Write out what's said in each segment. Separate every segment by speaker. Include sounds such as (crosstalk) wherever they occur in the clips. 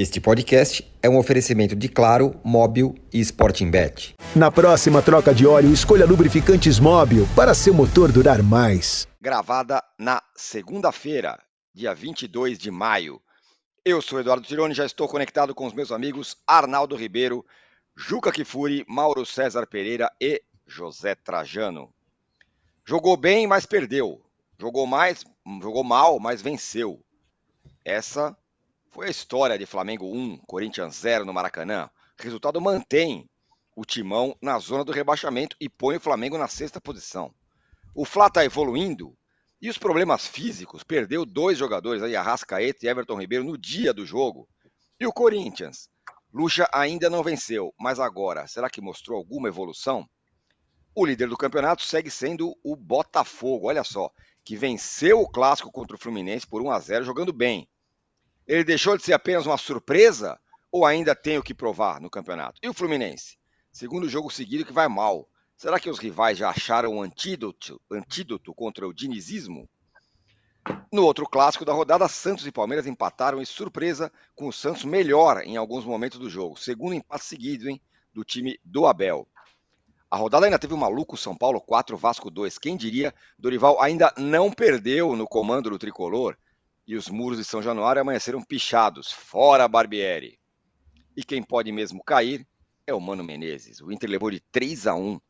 Speaker 1: Este podcast é um oferecimento de Claro, Móbil e Sporting Bet.
Speaker 2: Na próxima troca de óleo, escolha lubrificantes Móbil para seu motor durar mais.
Speaker 3: Gravada na segunda-feira, dia 22 de maio. Eu sou Eduardo Tironi, já estou conectado com os meus amigos Arnaldo Ribeiro, Juca Kifuri, Mauro César Pereira e José Trajano. Jogou bem, mas perdeu. Jogou mais, jogou mal, mas venceu. Essa foi a história de Flamengo 1, Corinthians 0 no Maracanã. Resultado mantém o timão na zona do rebaixamento e põe o Flamengo na sexta posição. O Fla está evoluindo e os problemas físicos perdeu dois jogadores aí, Arrascaeta e Everton Ribeiro, no dia do jogo. E o Corinthians? Lucha ainda não venceu, mas agora, será que mostrou alguma evolução? O líder do campeonato segue sendo o Botafogo, olha só, que venceu o clássico contra o Fluminense por 1 a 0 jogando bem. Ele deixou de ser apenas uma surpresa ou ainda tem o que provar no campeonato? E o Fluminense? Segundo jogo seguido que vai mal. Será que os rivais já acharam um antídoto, antídoto contra o dinizismo? No outro clássico da rodada, Santos e Palmeiras empataram e surpresa com o Santos melhor em alguns momentos do jogo. Segundo empate seguido, hein, do time do Abel. A rodada ainda teve o maluco São Paulo 4, Vasco 2. Quem diria, Dorival ainda não perdeu no comando do tricolor e os muros de São Januário amanheceram pichados, fora Barbieri. E quem pode mesmo cair é o Mano Menezes. O Inter levou de 3 a 1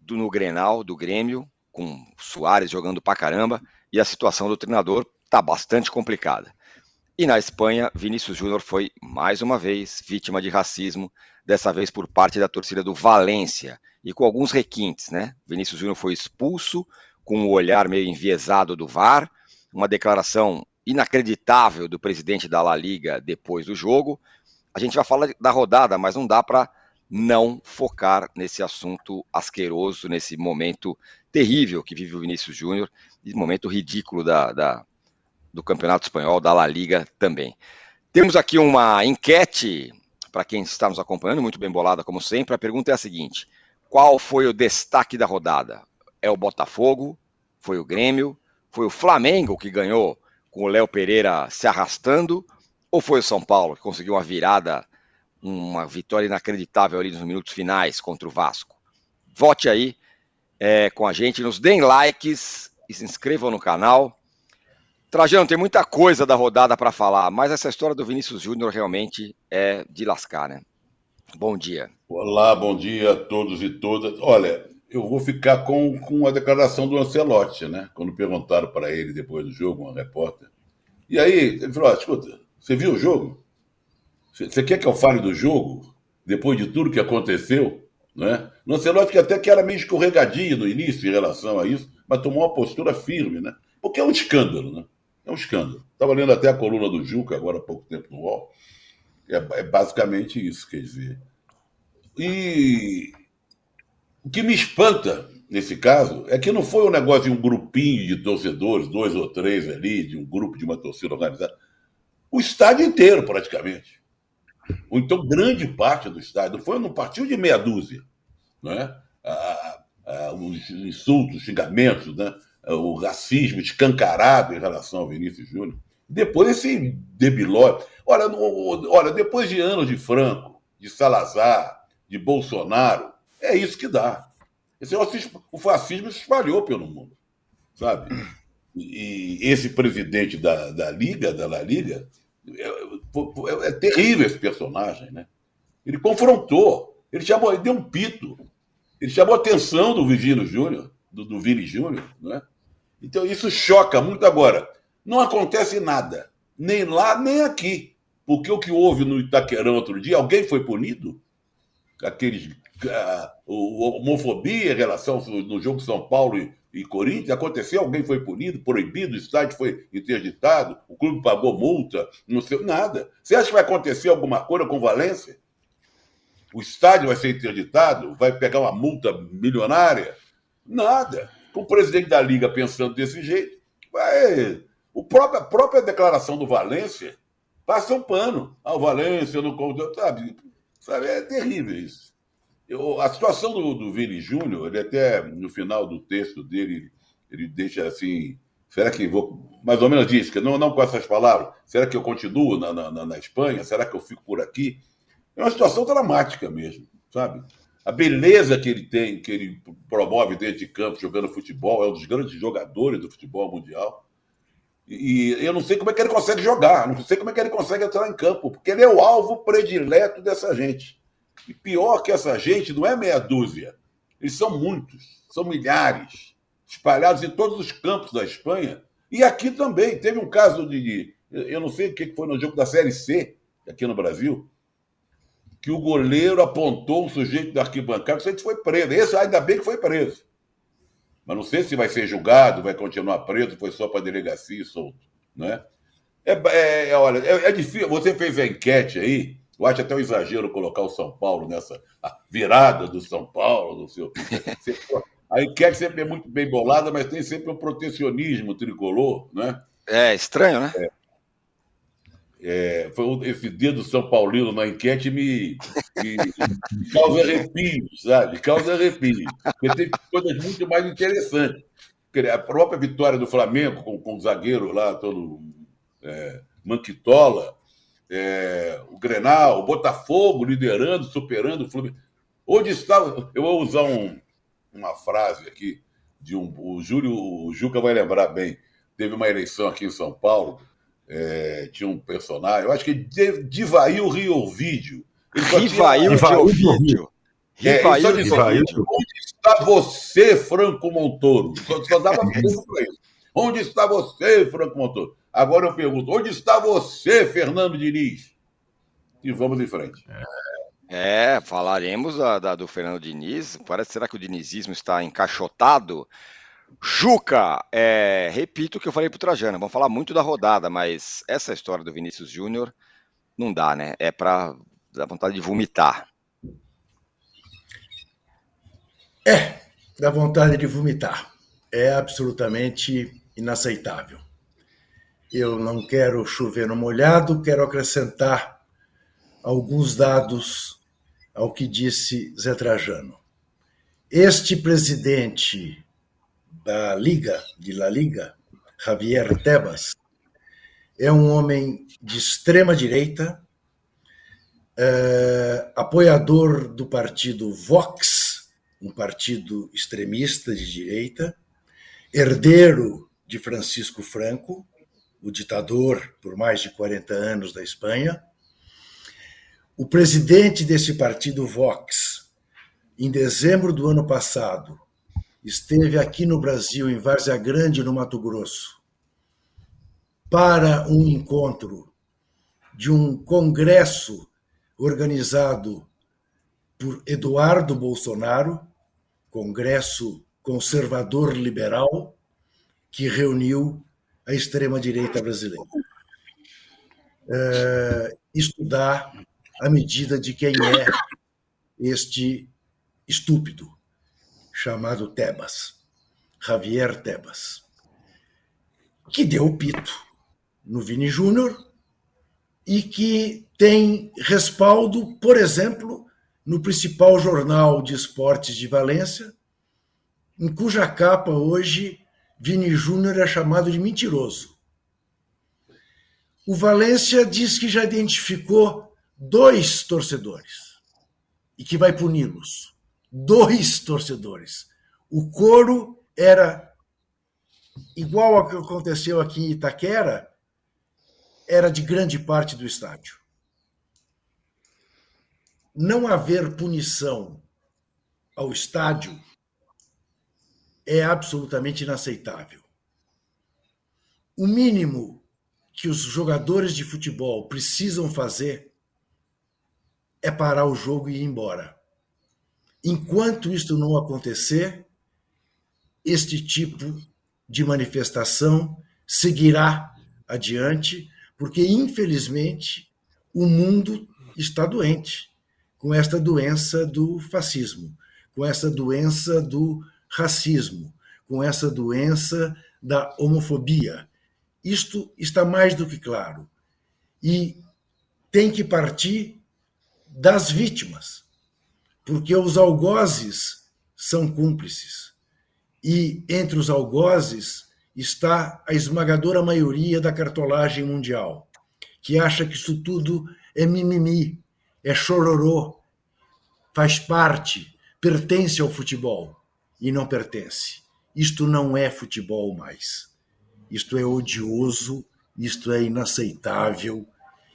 Speaker 3: do, no Grenal do Grêmio, com o Soares jogando pra caramba, e a situação do treinador tá bastante complicada. E na Espanha, Vinícius Júnior foi mais uma vez vítima de racismo, dessa vez por parte da torcida do Valência, e com alguns requintes, né? Vinícius Júnior foi expulso com o olhar meio enviesado do VAR, uma declaração inacreditável do presidente da La Liga depois do jogo. A gente vai falar da rodada, mas não dá para não focar nesse assunto asqueroso, nesse momento terrível que vive o Vinícius Júnior, e momento ridículo da, da, do Campeonato Espanhol, da La Liga também. Temos aqui uma enquete para quem está nos acompanhando, muito bem bolada como sempre. A pergunta é a seguinte: qual foi o destaque da rodada? É o Botafogo? Foi o Grêmio? Foi o Flamengo que ganhou com o Léo Pereira se arrastando, ou foi o São Paulo que conseguiu uma virada, uma vitória inacreditável ali nos minutos finais contra o Vasco? Vote aí é, com a gente, nos deem likes e se inscrevam no canal. Trajano, tem muita coisa da rodada para falar, mas essa história do Vinícius Júnior realmente é de lascar, né? Bom dia.
Speaker 4: Olá, bom dia a todos e todas. Olha, eu vou ficar com, com a declaração do Ancelotti, né? Quando perguntaram para ele depois do jogo, uma repórter. E aí, ele falou: ah, escuta, você viu o jogo? Você quer que eu fale do jogo? Depois de tudo que aconteceu? Né? O Ancelotti até que era meio escorregadinho no início em relação a isso, mas tomou uma postura firme, né? Porque é um escândalo, né? É um escândalo. Estava lendo até a coluna do Juca, agora há pouco tempo no UOL. É, é basicamente isso, quer dizer. E o que me espanta nesse caso é que não foi um negócio de um grupinho de torcedores, dois ou três ali, de um grupo de uma torcida organizada. O estádio inteiro, praticamente. Ou então grande parte do estádio. Não foi, não partiu de meia dúzia. Né? Ah, ah, os insultos, os xingamentos, né? o racismo escancarado em relação ao Vinícius Júnior. Depois esse debilóide. Olha, olha, depois de anos de Franco, de Salazar, de Bolsonaro, é isso que dá. Esse, o fascismo se espalhou pelo mundo, sabe? E esse presidente da, da Liga, da La Liga, é, é, é terrível esse personagem, né? Ele confrontou, ele chamou, ele deu um pito, ele chamou a atenção do Virgínio Júnior, do, do Vini Júnior, né? Então isso choca muito agora. Não acontece nada, nem lá nem aqui, porque o que houve no Itaquerão outro dia, alguém foi punido? Aqueles homofobia em relação no jogo São Paulo e, e Corinthians, aconteceu, alguém foi punido, proibido, o estádio foi interditado, o clube pagou multa, não sei, nada. Você acha que vai acontecer alguma coisa com Valência? O estádio vai ser interditado? Vai pegar uma multa milionária? Nada. O presidente da Liga pensando desse jeito, vai. O próprio, a própria declaração do Valência passa um pano. Ah, o Valência não. Sabe, sabe, é terrível isso. Eu, a situação do, do Vini Júnior, ele até no final do texto dele, ele deixa assim, Será que vou. Mais ou menos disso, que não, não com essas palavras. Será que eu continuo na, na, na Espanha? Será que eu fico por aqui? É uma situação dramática mesmo, sabe? A beleza que ele tem, que ele promove dentro de campo, jogando futebol, é um dos grandes jogadores do futebol mundial. E eu não sei como é que ele consegue jogar, não sei como é que ele consegue entrar em campo, porque ele é o alvo predileto dessa gente. E pior que essa gente não é meia dúzia, eles são muitos, são milhares, espalhados em todos os campos da Espanha. E aqui também. Teve um caso de. Eu não sei o que foi no jogo da Série C, aqui no Brasil, que o goleiro apontou um sujeito da arquibancada, sujeito foi preso. Esse ainda bem que foi preso. Mas não sei se vai ser julgado, vai continuar preso, foi só para delegacia e solto. Né? É, é, é olha, é, é, difícil. Você fez a enquete aí, eu acho até um exagero colocar o São Paulo nessa virada do São Paulo, do seu. A enquete sempre é muito bem bolada, mas tem sempre um protecionismo tricolor, né?
Speaker 3: É estranho, né? É.
Speaker 4: É, foi esse dedo São Paulino na enquete me, me, me causa arrepio, sabe? Causa arrepio. Porque tem coisas muito mais interessantes. A própria vitória do Flamengo com, com o zagueiro lá, todo é, Manquitola, é, o Grenal, o Botafogo liderando, superando o Fluminense. Onde está. Eu vou usar um, uma frase aqui de um. O Júlio, o Juca vai lembrar bem. Teve uma eleição aqui em São Paulo, é, tinha um personagem, eu acho que Divail Rio Vídeo.
Speaker 3: Rivail Rio Vídeo.
Speaker 4: É, só onde está você, Franco Montoro? Só, só dava (laughs) para isso. Onde está você, Franco Montoro? Agora eu pergunto, onde está você, Fernando Diniz? E vamos em frente.
Speaker 3: É, falaremos da, da, do Fernando Diniz. Parece será que o dinizismo está encaixotado? Juca, é, repito o que eu falei para o Trajano. Vamos falar muito da rodada, mas essa história do Vinícius Júnior não dá, né? É para dar vontade de vomitar.
Speaker 5: É, dá vontade de vomitar. É absolutamente inaceitável. Eu não quero chover no molhado, quero acrescentar alguns dados ao que disse Zé Trajano. Este presidente da Liga, de La Liga, Javier Tebas, é um homem de extrema direita, é, apoiador do partido Vox, um partido extremista de direita, herdeiro de Francisco Franco, o ditador por mais de 40 anos da Espanha. O presidente desse partido Vox, em dezembro do ano passado, esteve aqui no Brasil, em Várzea Grande, no Mato Grosso, para um encontro de um congresso organizado por Eduardo Bolsonaro, congresso conservador liberal, que reuniu a extrema-direita brasileira. É, estudar a medida de quem é este estúpido, chamado Tebas, Javier Tebas, que deu o pito no Vini Júnior e que tem respaldo, por exemplo, no principal jornal de esportes de Valência, em cuja capa hoje Vini Júnior é chamado de mentiroso. O Valência diz que já identificou dois torcedores e que vai puni-los dois torcedores. O coro era igual ao que aconteceu aqui em Itaquera, era de grande parte do estádio. Não haver punição ao estádio é absolutamente inaceitável. O mínimo que os jogadores de futebol precisam fazer é parar o jogo e ir embora. Enquanto isto não acontecer, este tipo de manifestação seguirá adiante, porque, infelizmente, o mundo está doente com esta doença do fascismo, com essa doença do racismo, com essa doença da homofobia. Isto está mais do que claro. E tem que partir das vítimas porque os algozes são cúmplices. E entre os algozes está a esmagadora maioria da cartolagem mundial, que acha que isso tudo é mimimi, é chororô, faz parte, pertence ao futebol e não pertence. Isto não é futebol mais. Isto é odioso, isto é inaceitável.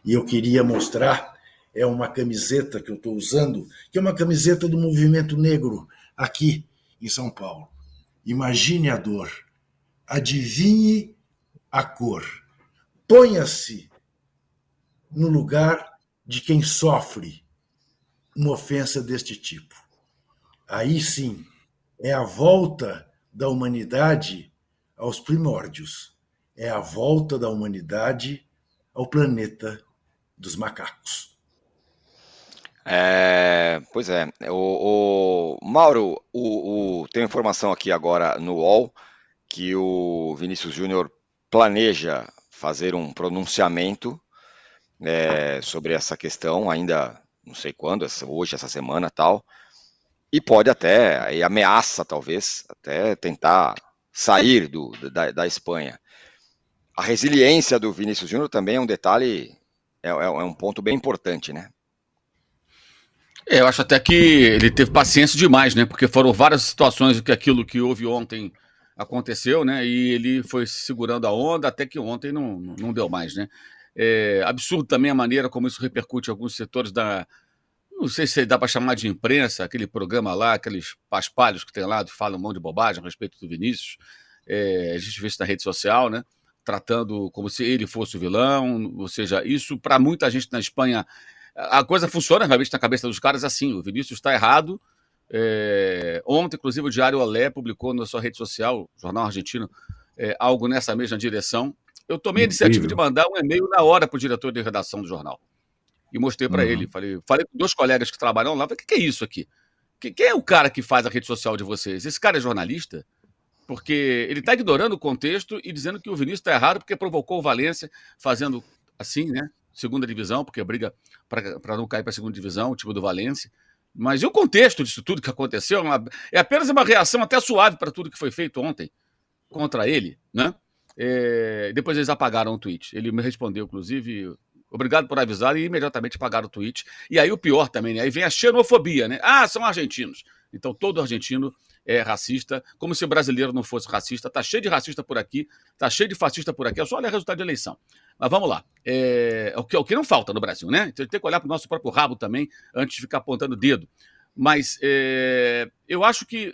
Speaker 5: E eu queria mostrar é uma camiseta que eu estou usando, que é uma camiseta do movimento negro aqui em São Paulo. Imagine a dor, adivinhe a cor, ponha-se no lugar de quem sofre uma ofensa deste tipo. Aí sim é a volta da humanidade aos primórdios, é a volta da humanidade ao planeta dos macacos.
Speaker 3: É, pois é, o, o Mauro, o, o, tem informação aqui agora no UOL que o Vinícius Júnior planeja fazer um pronunciamento é, sobre essa questão, ainda não sei quando, hoje, essa semana tal, e pode até, e ameaça talvez, até tentar sair do, da, da Espanha. A resiliência do Vinícius Júnior também é um detalhe, é, é, é um ponto bem importante, né?
Speaker 6: É, eu acho até que ele teve paciência demais, né? Porque foram várias situações que aquilo que houve ontem aconteceu, né? E ele foi segurando a onda até que ontem não, não deu mais, né? É absurdo também a maneira como isso repercute em alguns setores da. Não sei se dá para chamar de imprensa, aquele programa lá, aqueles paspalhos que tem lá, que falam um monte de bobagem a respeito do Vinícius. É, a gente vê isso na rede social, né? Tratando como se ele fosse o vilão. Ou seja, isso para muita gente na Espanha. A coisa funciona realmente na cabeça dos caras assim: o Vinícius está errado, é, ontem, inclusive, o Diário Olé publicou na sua rede social, Jornal Argentino, é, algo nessa mesma direção. Eu tomei a iniciativa de mandar um e-mail na hora para o diretor de redação do jornal. E mostrei para uhum. ele. Falei, falei com dois colegas que trabalham lá. Falei, o que, que, é isso aqui? quem é o cara que faz a rede social de vocês? Esse cara é jornalista? Porque ele está ignorando o contexto e dizendo que o Vinícius está errado porque provocou o Valência fazendo assim, né? Segunda divisão, porque briga para não cair para a segunda divisão, o time do Valência. Mas e o contexto disso tudo que aconteceu? É apenas uma reação até suave para tudo que foi feito ontem contra ele, né? É, depois eles apagaram o tweet. Ele me respondeu, inclusive, obrigado por avisar, e imediatamente apagaram o tweet. E aí o pior também, né? Aí vem a xenofobia, né? Ah, são argentinos. Então todo argentino é racista, como se o brasileiro não fosse racista. Tá cheio de racista por aqui, tá cheio de fascista por aqui. É só olhar o resultado de eleição. Mas vamos lá. É, é o, que, é o que não falta no Brasil, né? Então, tem que olhar para o nosso próprio rabo também, antes de ficar apontando o dedo. Mas é, eu acho que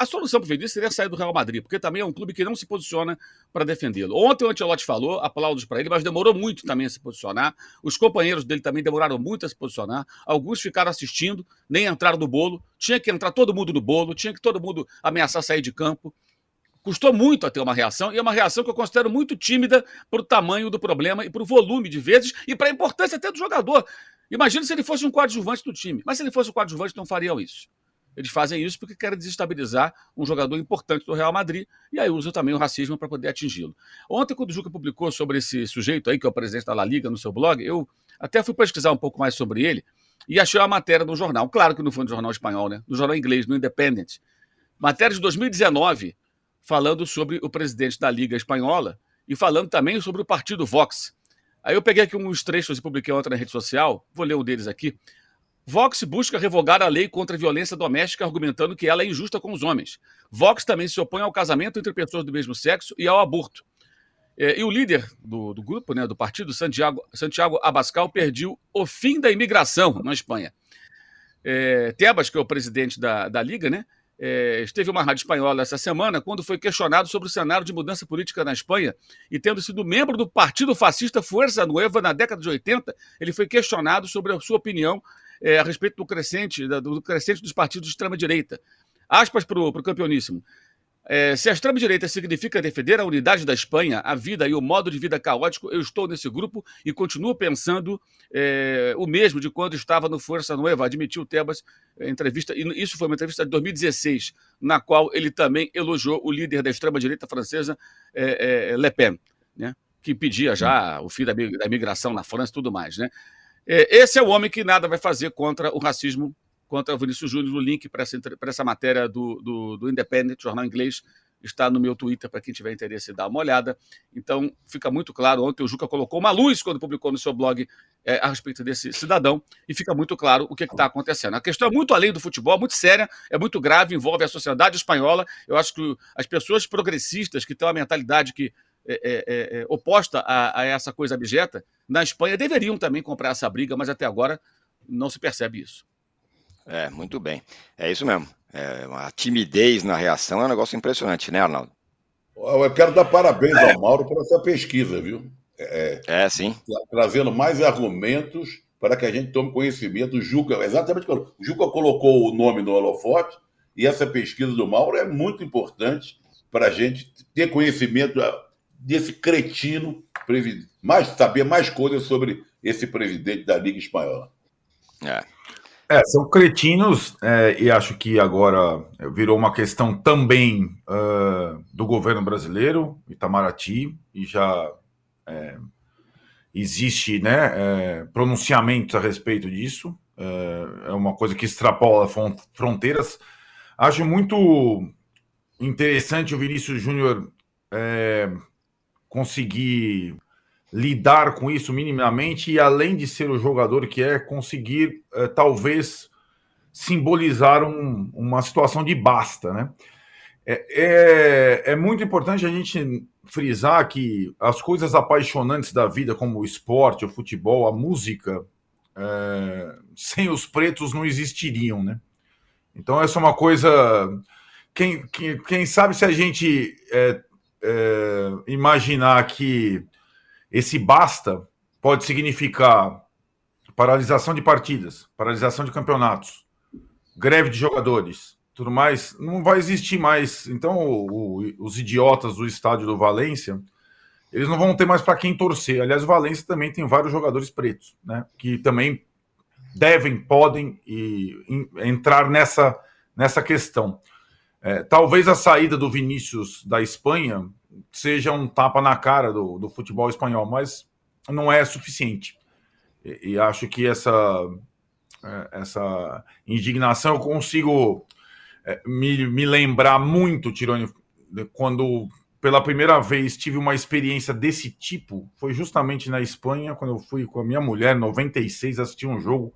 Speaker 6: a solução para o Vinícius seria sair do Real Madrid, porque também é um clube que não se posiciona para defendê-lo. Ontem o Ancelotti falou, aplausos para ele, mas demorou muito também a se posicionar. Os companheiros dele também demoraram muito a se posicionar. Alguns ficaram assistindo, nem entraram no bolo. Tinha que entrar todo mundo no bolo, tinha que todo mundo ameaçar sair de campo. Custou muito a ter uma reação, e é uma reação que eu considero muito tímida para o tamanho do problema e para o volume de vezes e para a importância até do jogador. Imagina se ele fosse um coadjuvante do time. Mas se ele fosse um coadjuvante, não fariam isso. Eles fazem isso porque querem desestabilizar um jogador importante do Real Madrid e aí usam também o racismo para poder atingi-lo. Ontem, quando o Juca publicou sobre esse sujeito aí, que é o presidente da La Liga, no seu blog, eu até fui pesquisar um pouco mais sobre ele e achei uma matéria no jornal. Claro que não foi no jornal espanhol, né? No jornal inglês, no Independent. Matéria de 2019, falando sobre o presidente da Liga Espanhola e falando também sobre o partido Vox. Aí eu peguei aqui uns trechos e publiquei ontem na rede social, vou ler um deles aqui. Vox busca revogar a lei contra a violência doméstica, argumentando que ela é injusta com os homens. Vox também se opõe ao casamento entre pessoas do mesmo sexo e ao aborto. É, e o líder do, do, grupo, né, do partido, Santiago, Santiago Abascal, pediu o fim da imigração na Espanha. É, Tebas, que é o presidente da, da Liga, né, é, esteve uma rádio espanhola essa semana quando foi questionado sobre o cenário de mudança política na Espanha e tendo sido membro do partido fascista Fuerza Nueva na década de 80, ele foi questionado sobre a sua opinião é, a respeito do crescente, do crescente dos partidos de extrema-direita. Aspas para o campeoníssimo. É, se a extrema-direita significa defender a unidade da Espanha, a vida e o modo de vida caótico, eu estou nesse grupo e continuo pensando é, o mesmo de quando estava no Força Nueva, admitiu Tebas em entrevista, e isso foi uma entrevista de 2016, na qual ele também elogiou o líder da extrema-direita francesa, é, é Le Pen, né, que pedia já o fim da, da migração na França e tudo mais. Né? É, esse é o homem que nada vai fazer contra o racismo, contra o Vinícius Júnior, o link para essa, essa matéria do, do, do, Independent, jornal inglês, está no meu Twitter para quem tiver interesse dar uma olhada. Então, fica muito claro. Ontem o Juca colocou uma luz quando publicou no seu blog é, a respeito desse cidadão e fica muito claro o que está acontecendo. A questão é muito além do futebol, muito séria, é muito grave, envolve a sociedade espanhola. Eu acho que as pessoas progressistas que têm uma mentalidade que é, é, é, é oposta a, a essa coisa abjeta, na Espanha deveriam também comprar essa briga, mas até agora não se percebe isso.
Speaker 3: É, muito bem. É isso mesmo. É, uma timidez na reação é um negócio impressionante, né, Arnaldo?
Speaker 4: Eu quero dar parabéns ao Mauro por essa pesquisa, viu?
Speaker 3: É, é sim.
Speaker 4: Trazendo mais argumentos para que a gente tome conhecimento. O Juca, exatamente o Juca colocou o nome no holofote, e essa pesquisa do Mauro é muito importante para a gente ter conhecimento ah, desse cretino, mais, saber mais coisas sobre esse presidente da Liga Espanhola.
Speaker 7: É. É, são cretinos, é, e acho que agora virou uma questão também uh, do governo brasileiro, Itamaraty, e já é, existe né, é, pronunciamentos a respeito disso, é, é uma coisa que extrapola fronteiras. Acho muito interessante o Vinícius Júnior é, conseguir lidar com isso minimamente e, além de ser o jogador que é, conseguir uh, talvez simbolizar um, uma situação de basta, né? É, é, é, muito importante a gente frisar que as coisas apaixonantes da vida, como o esporte, o futebol, a música, é, sem os pretos não existiriam, né? Então, essa é uma coisa. Quem, quem, quem sabe se a gente é, imaginar que esse basta pode significar paralisação de partidas, paralisação de campeonatos, greve de jogadores, tudo mais. Não vai existir mais. Então, o, o, os idiotas do estádio do Valência, eles não vão ter mais para quem torcer. Aliás, o Valência também tem vários jogadores pretos, né? Que também devem, podem e, entrar nessa, nessa questão. É, talvez a saída do Vinícius da Espanha seja um tapa na cara do, do futebol espanhol, mas não é suficiente. E, e acho que essa, é, essa indignação eu consigo é, me, me lembrar muito, Tironi, quando pela primeira vez tive uma experiência desse tipo, foi justamente na Espanha, quando eu fui com a minha mulher, em 96, assistir um jogo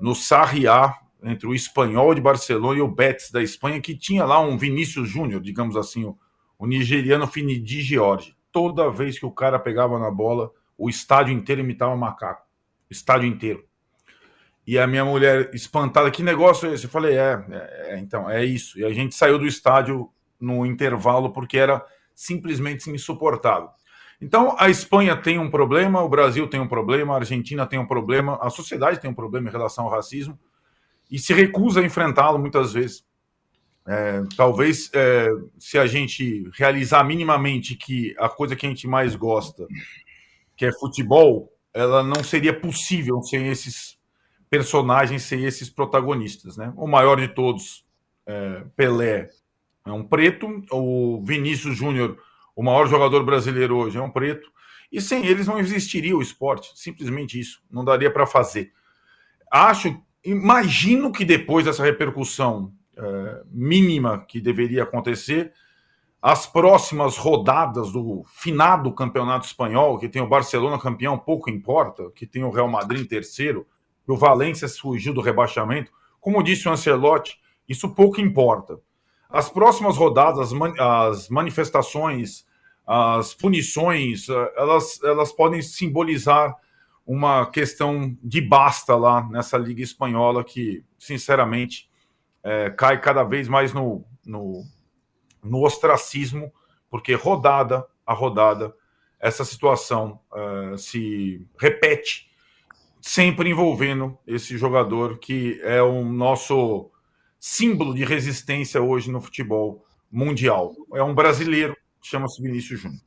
Speaker 7: no Sarriá, entre o Espanhol de Barcelona e o Betis da Espanha, que tinha lá um Vinícius Júnior, digamos assim, o, o nigeriano Finidi George. Toda vez que o cara pegava na bola, o estádio inteiro imitava macaco. Estádio inteiro. E a minha mulher espantada, que negócio é esse? Eu falei, é, é, é, então, é isso. E a gente saiu do estádio no intervalo porque era simplesmente insuportável. Então, a Espanha tem um problema, o Brasil tem um problema, a Argentina tem um problema, a sociedade tem um problema em relação ao racismo e se recusa a enfrentá-lo muitas vezes. É, talvez é, se a gente realizar minimamente que a coisa que a gente mais gosta, que é futebol, ela não seria possível sem esses personagens, sem esses protagonistas. Né? O maior de todos, é, Pelé, é um preto, o Vinícius Júnior, o maior jogador brasileiro hoje, é um preto, e sem eles não existiria o esporte, simplesmente isso, não daria para fazer. Acho, imagino que depois dessa repercussão é, mínima que deveria acontecer. As próximas rodadas do finado campeonato espanhol, que tem o Barcelona campeão, pouco importa, que tem o Real Madrid em terceiro, o Valência fugiu do rebaixamento. Como disse o Ancelotti, isso pouco importa. As próximas rodadas, as manifestações, as punições, é, elas, elas podem simbolizar uma questão de basta lá nessa Liga Espanhola que, sinceramente, é, cai cada vez mais no, no, no, ostracismo, porque rodada a rodada essa situação uh, se repete, sempre envolvendo esse jogador que é o nosso símbolo de resistência hoje no futebol mundial. É um brasileiro, chama-se Vinícius Júnior.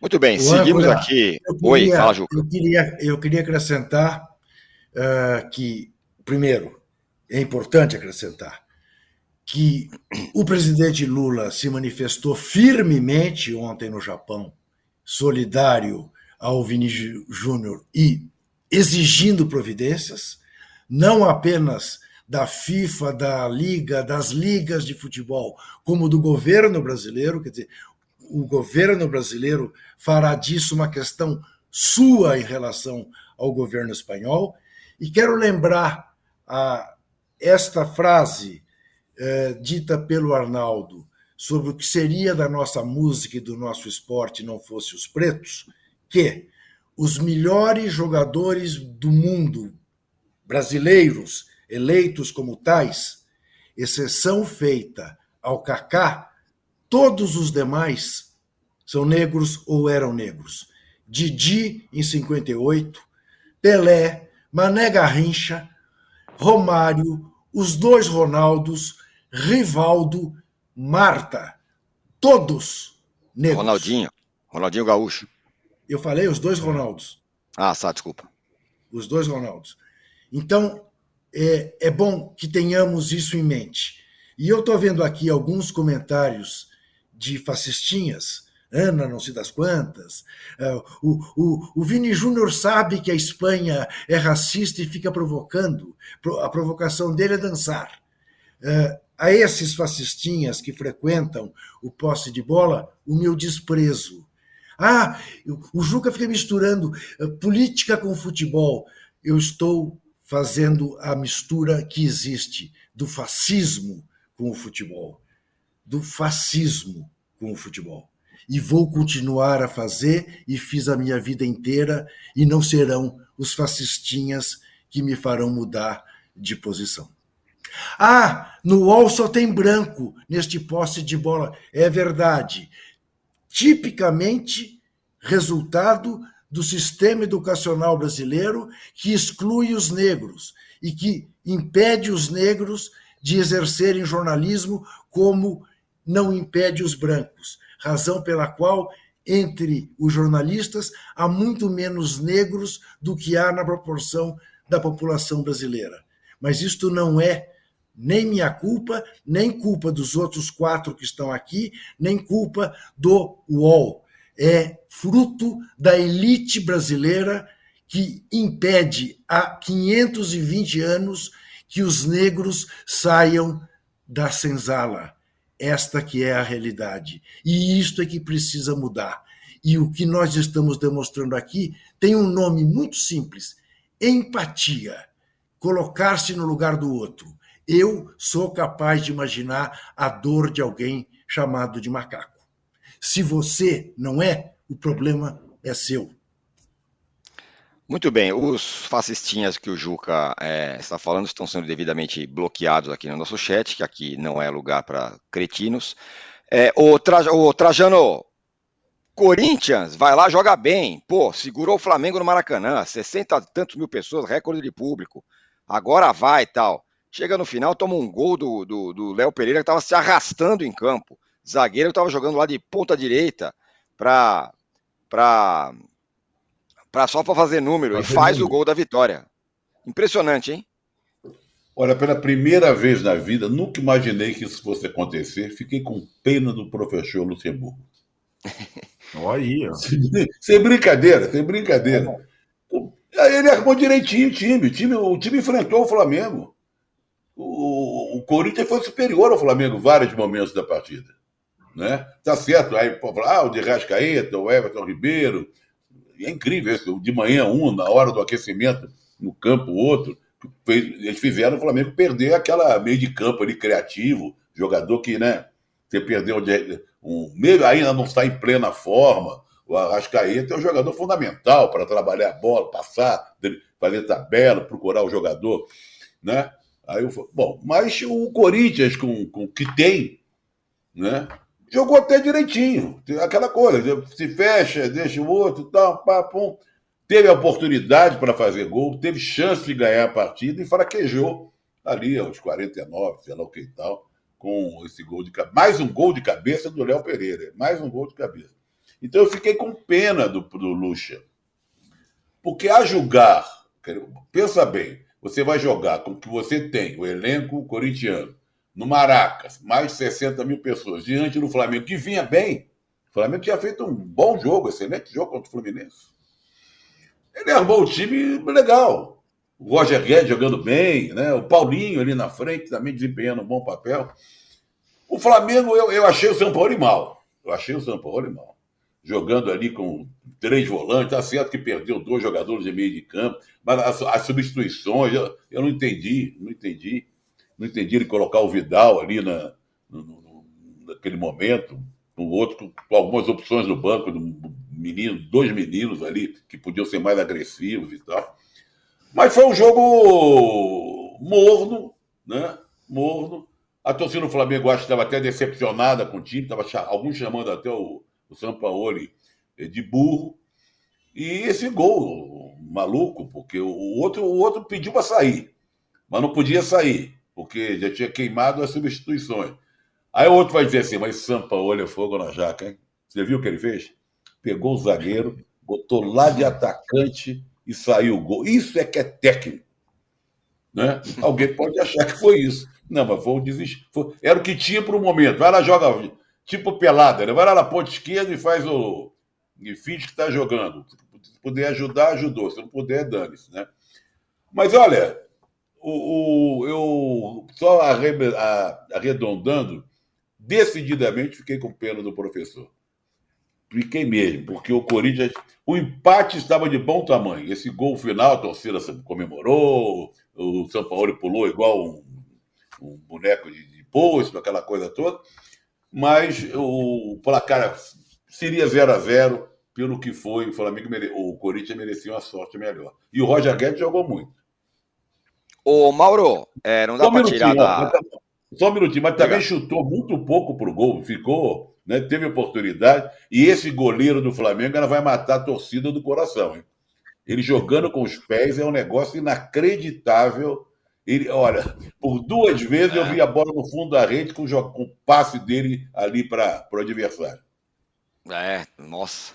Speaker 3: Muito bem, seguimos aqui.
Speaker 5: Queria, Oi, fala, Juca. Eu queria, eu queria acrescentar uh, que, primeiro, é importante acrescentar que o presidente Lula se manifestou firmemente ontem no Japão, solidário ao Vinícius Júnior e exigindo providências, não apenas da FIFA, da Liga, das ligas de futebol, como do governo brasileiro, quer dizer, o governo brasileiro fará disso uma questão sua em relação ao governo espanhol. E quero lembrar a, esta frase eh, dita pelo Arnaldo sobre o que seria da nossa música e do nosso esporte não fosse os pretos, que os melhores jogadores do mundo brasileiros eleitos como tais, exceção feita ao Kaká, todos os demais são negros ou eram negros. Didi, em 58, Pelé, Mané Garrincha, Romário, os dois Ronaldos, Rivaldo, Marta, todos negros.
Speaker 3: Ronaldinho, Ronaldinho Gaúcho.
Speaker 5: Eu falei os dois Ronaldos.
Speaker 3: Ah, tá, desculpa.
Speaker 5: Os dois Ronaldos. Então, é, é bom que tenhamos isso em mente. E eu estou vendo aqui alguns comentários de fascistinhas, Ana, não sei das quantas. Uh, o, o, o Vini Júnior sabe que a Espanha é racista e fica provocando. A provocação dele é dançar. Uh, a esses fascistinhas que frequentam o posse de bola, o meu desprezo. Ah, o Juca fica misturando uh, política com futebol. Eu estou fazendo a mistura que existe do fascismo com o futebol, do fascismo com o futebol. E vou continuar a fazer, e fiz a minha vida inteira, e não serão os fascistinhas que me farão mudar de posição. Ah, no UOL só tem branco neste poste de bola. É verdade. Tipicamente resultado do sistema educacional brasileiro que exclui os negros e que impede os negros de exercerem jornalismo como não impede os brancos, razão pela qual entre os jornalistas há muito menos negros do que há na proporção da população brasileira. Mas isto não é nem minha culpa, nem culpa dos outros quatro que estão aqui, nem culpa do UOL é fruto da elite brasileira que impede há 520 anos que os negros saiam da senzala. Esta que é a realidade. E isto é que precisa mudar. E o que nós estamos demonstrando aqui tem um nome muito simples: empatia. Colocar-se no lugar do outro. Eu sou capaz de imaginar a dor de alguém chamado de macaco. Se você não é, o problema é seu.
Speaker 3: Muito bem, os fascistinhas que o Juca é, está falando estão sendo devidamente bloqueados aqui no nosso chat, que aqui não é lugar para cretinos. É, o, o Trajano, Corinthians, vai lá, joga bem. Pô, segurou o Flamengo no Maracanã, 60 e tantos mil pessoas, recorde de público. Agora vai e tal. Chega no final, toma um gol do Léo Pereira que estava se arrastando em campo zagueiro estava jogando lá de ponta direita para para para só para fazer número e faz número. o gol da vitória. Impressionante, hein?
Speaker 4: Olha, pela primeira vez na vida, nunca imaginei que isso fosse acontecer. Fiquei com pena do professor Luxemburgo. (laughs)
Speaker 7: Olha aí.
Speaker 4: Sem brincadeira, sem brincadeira. Aí ele armou direitinho o time. O time, o time enfrentou o Flamengo. O, o Corinthians foi superior ao Flamengo vários momentos da partida. Né? Tá certo, aí ah, o de Rascaeta, o Everton Ribeiro, é incrível isso, de manhã um, na hora do aquecimento, no campo outro, eles fizeram o Flamengo perder aquela meio de campo ali criativo, jogador que, né, você perdeu um meio ainda não está em plena forma, o Arrascaeta é um jogador fundamental para trabalhar a bola, passar, fazer tabela, procurar o jogador, né? Aí eu, bom, mas o Corinthians com, com que tem, né? Jogou até direitinho. Aquela coisa, se fecha, deixa o outro, tal, pá, pum. Teve oportunidade para fazer gol, teve chance de ganhar a partida e fraquejou ali aos 49, sei lá o que e tal, com esse gol de cabeça. Mais um gol de cabeça do Léo Pereira, mais um gol de cabeça. Então eu fiquei com pena do, do Lucha. Porque a julgar, pensa bem, você vai jogar com o que você tem, o elenco corintiano, no Maracas, mais de 60 mil pessoas, diante do Flamengo, que vinha bem. O Flamengo tinha feito um bom jogo, excelente jogo contra o Fluminense. Ele armou o time legal. o Roger Guedes jogando bem, né? o Paulinho ali na frente também desempenhando um bom papel. O Flamengo, eu, eu achei o São Paulo mal. Eu achei o São Paulo mal. Jogando ali com três volantes, tá certo que perdeu dois jogadores de meio de campo, mas as, as substituições, eu, eu, não entendi, não entendi. Não entendi ele colocar o Vidal ali na, no, naquele momento, o outro com algumas opções no banco, menino, dois meninos ali que podiam ser mais agressivos e tal. Mas foi um jogo morno, né? Morno. A torcida do Flamengo acho que estava até decepcionada com o time, estava alguns chamando até o, o Sampaoli de burro. E esse gol maluco, porque o outro, o outro pediu para sair, mas não podia sair, porque já tinha queimado as substituições. Aí o outro vai dizer assim, mas Sampaoli é fogo na jaca, hein? Você viu o que ele fez? Pegou o zagueiro, botou lá de atacante e saiu o gol. Isso é que é técnico. Né? Alguém pode achar que foi isso. Não, mas foi um desespero. Era o que tinha para o momento. Vai lá, joga tipo pelada. Né? Vai lá na ponta esquerda e faz o. E finge que está jogando. Se puder ajudar, ajudou. Se não puder, dane-se. Né? Mas olha, o, o, eu só arredondando, decididamente fiquei com pena do professor. Fiquei mesmo, porque o Corinthians. O empate estava de bom tamanho. Esse gol final, a torcida comemorou, o São Paulo pulou igual um, um boneco de, de posto, aquela coisa toda. Mas o placar seria 0 a 0 pelo que foi. O Flamengo mere... o Corinthians merecia uma sorte melhor. E o Roger Guedes jogou muito.
Speaker 3: Ô, Mauro, é, não dá para tirar da.
Speaker 4: Só um minutinho, mas também chutou muito pouco pro gol. Ficou né, teve oportunidade, e esse goleiro do Flamengo ela vai matar a torcida do coração. Hein? Ele jogando com os pés é um negócio inacreditável. Ele, olha, por duas vezes eu vi a bola no fundo da rede com, com o passe dele ali para o adversário.
Speaker 3: É, nossa.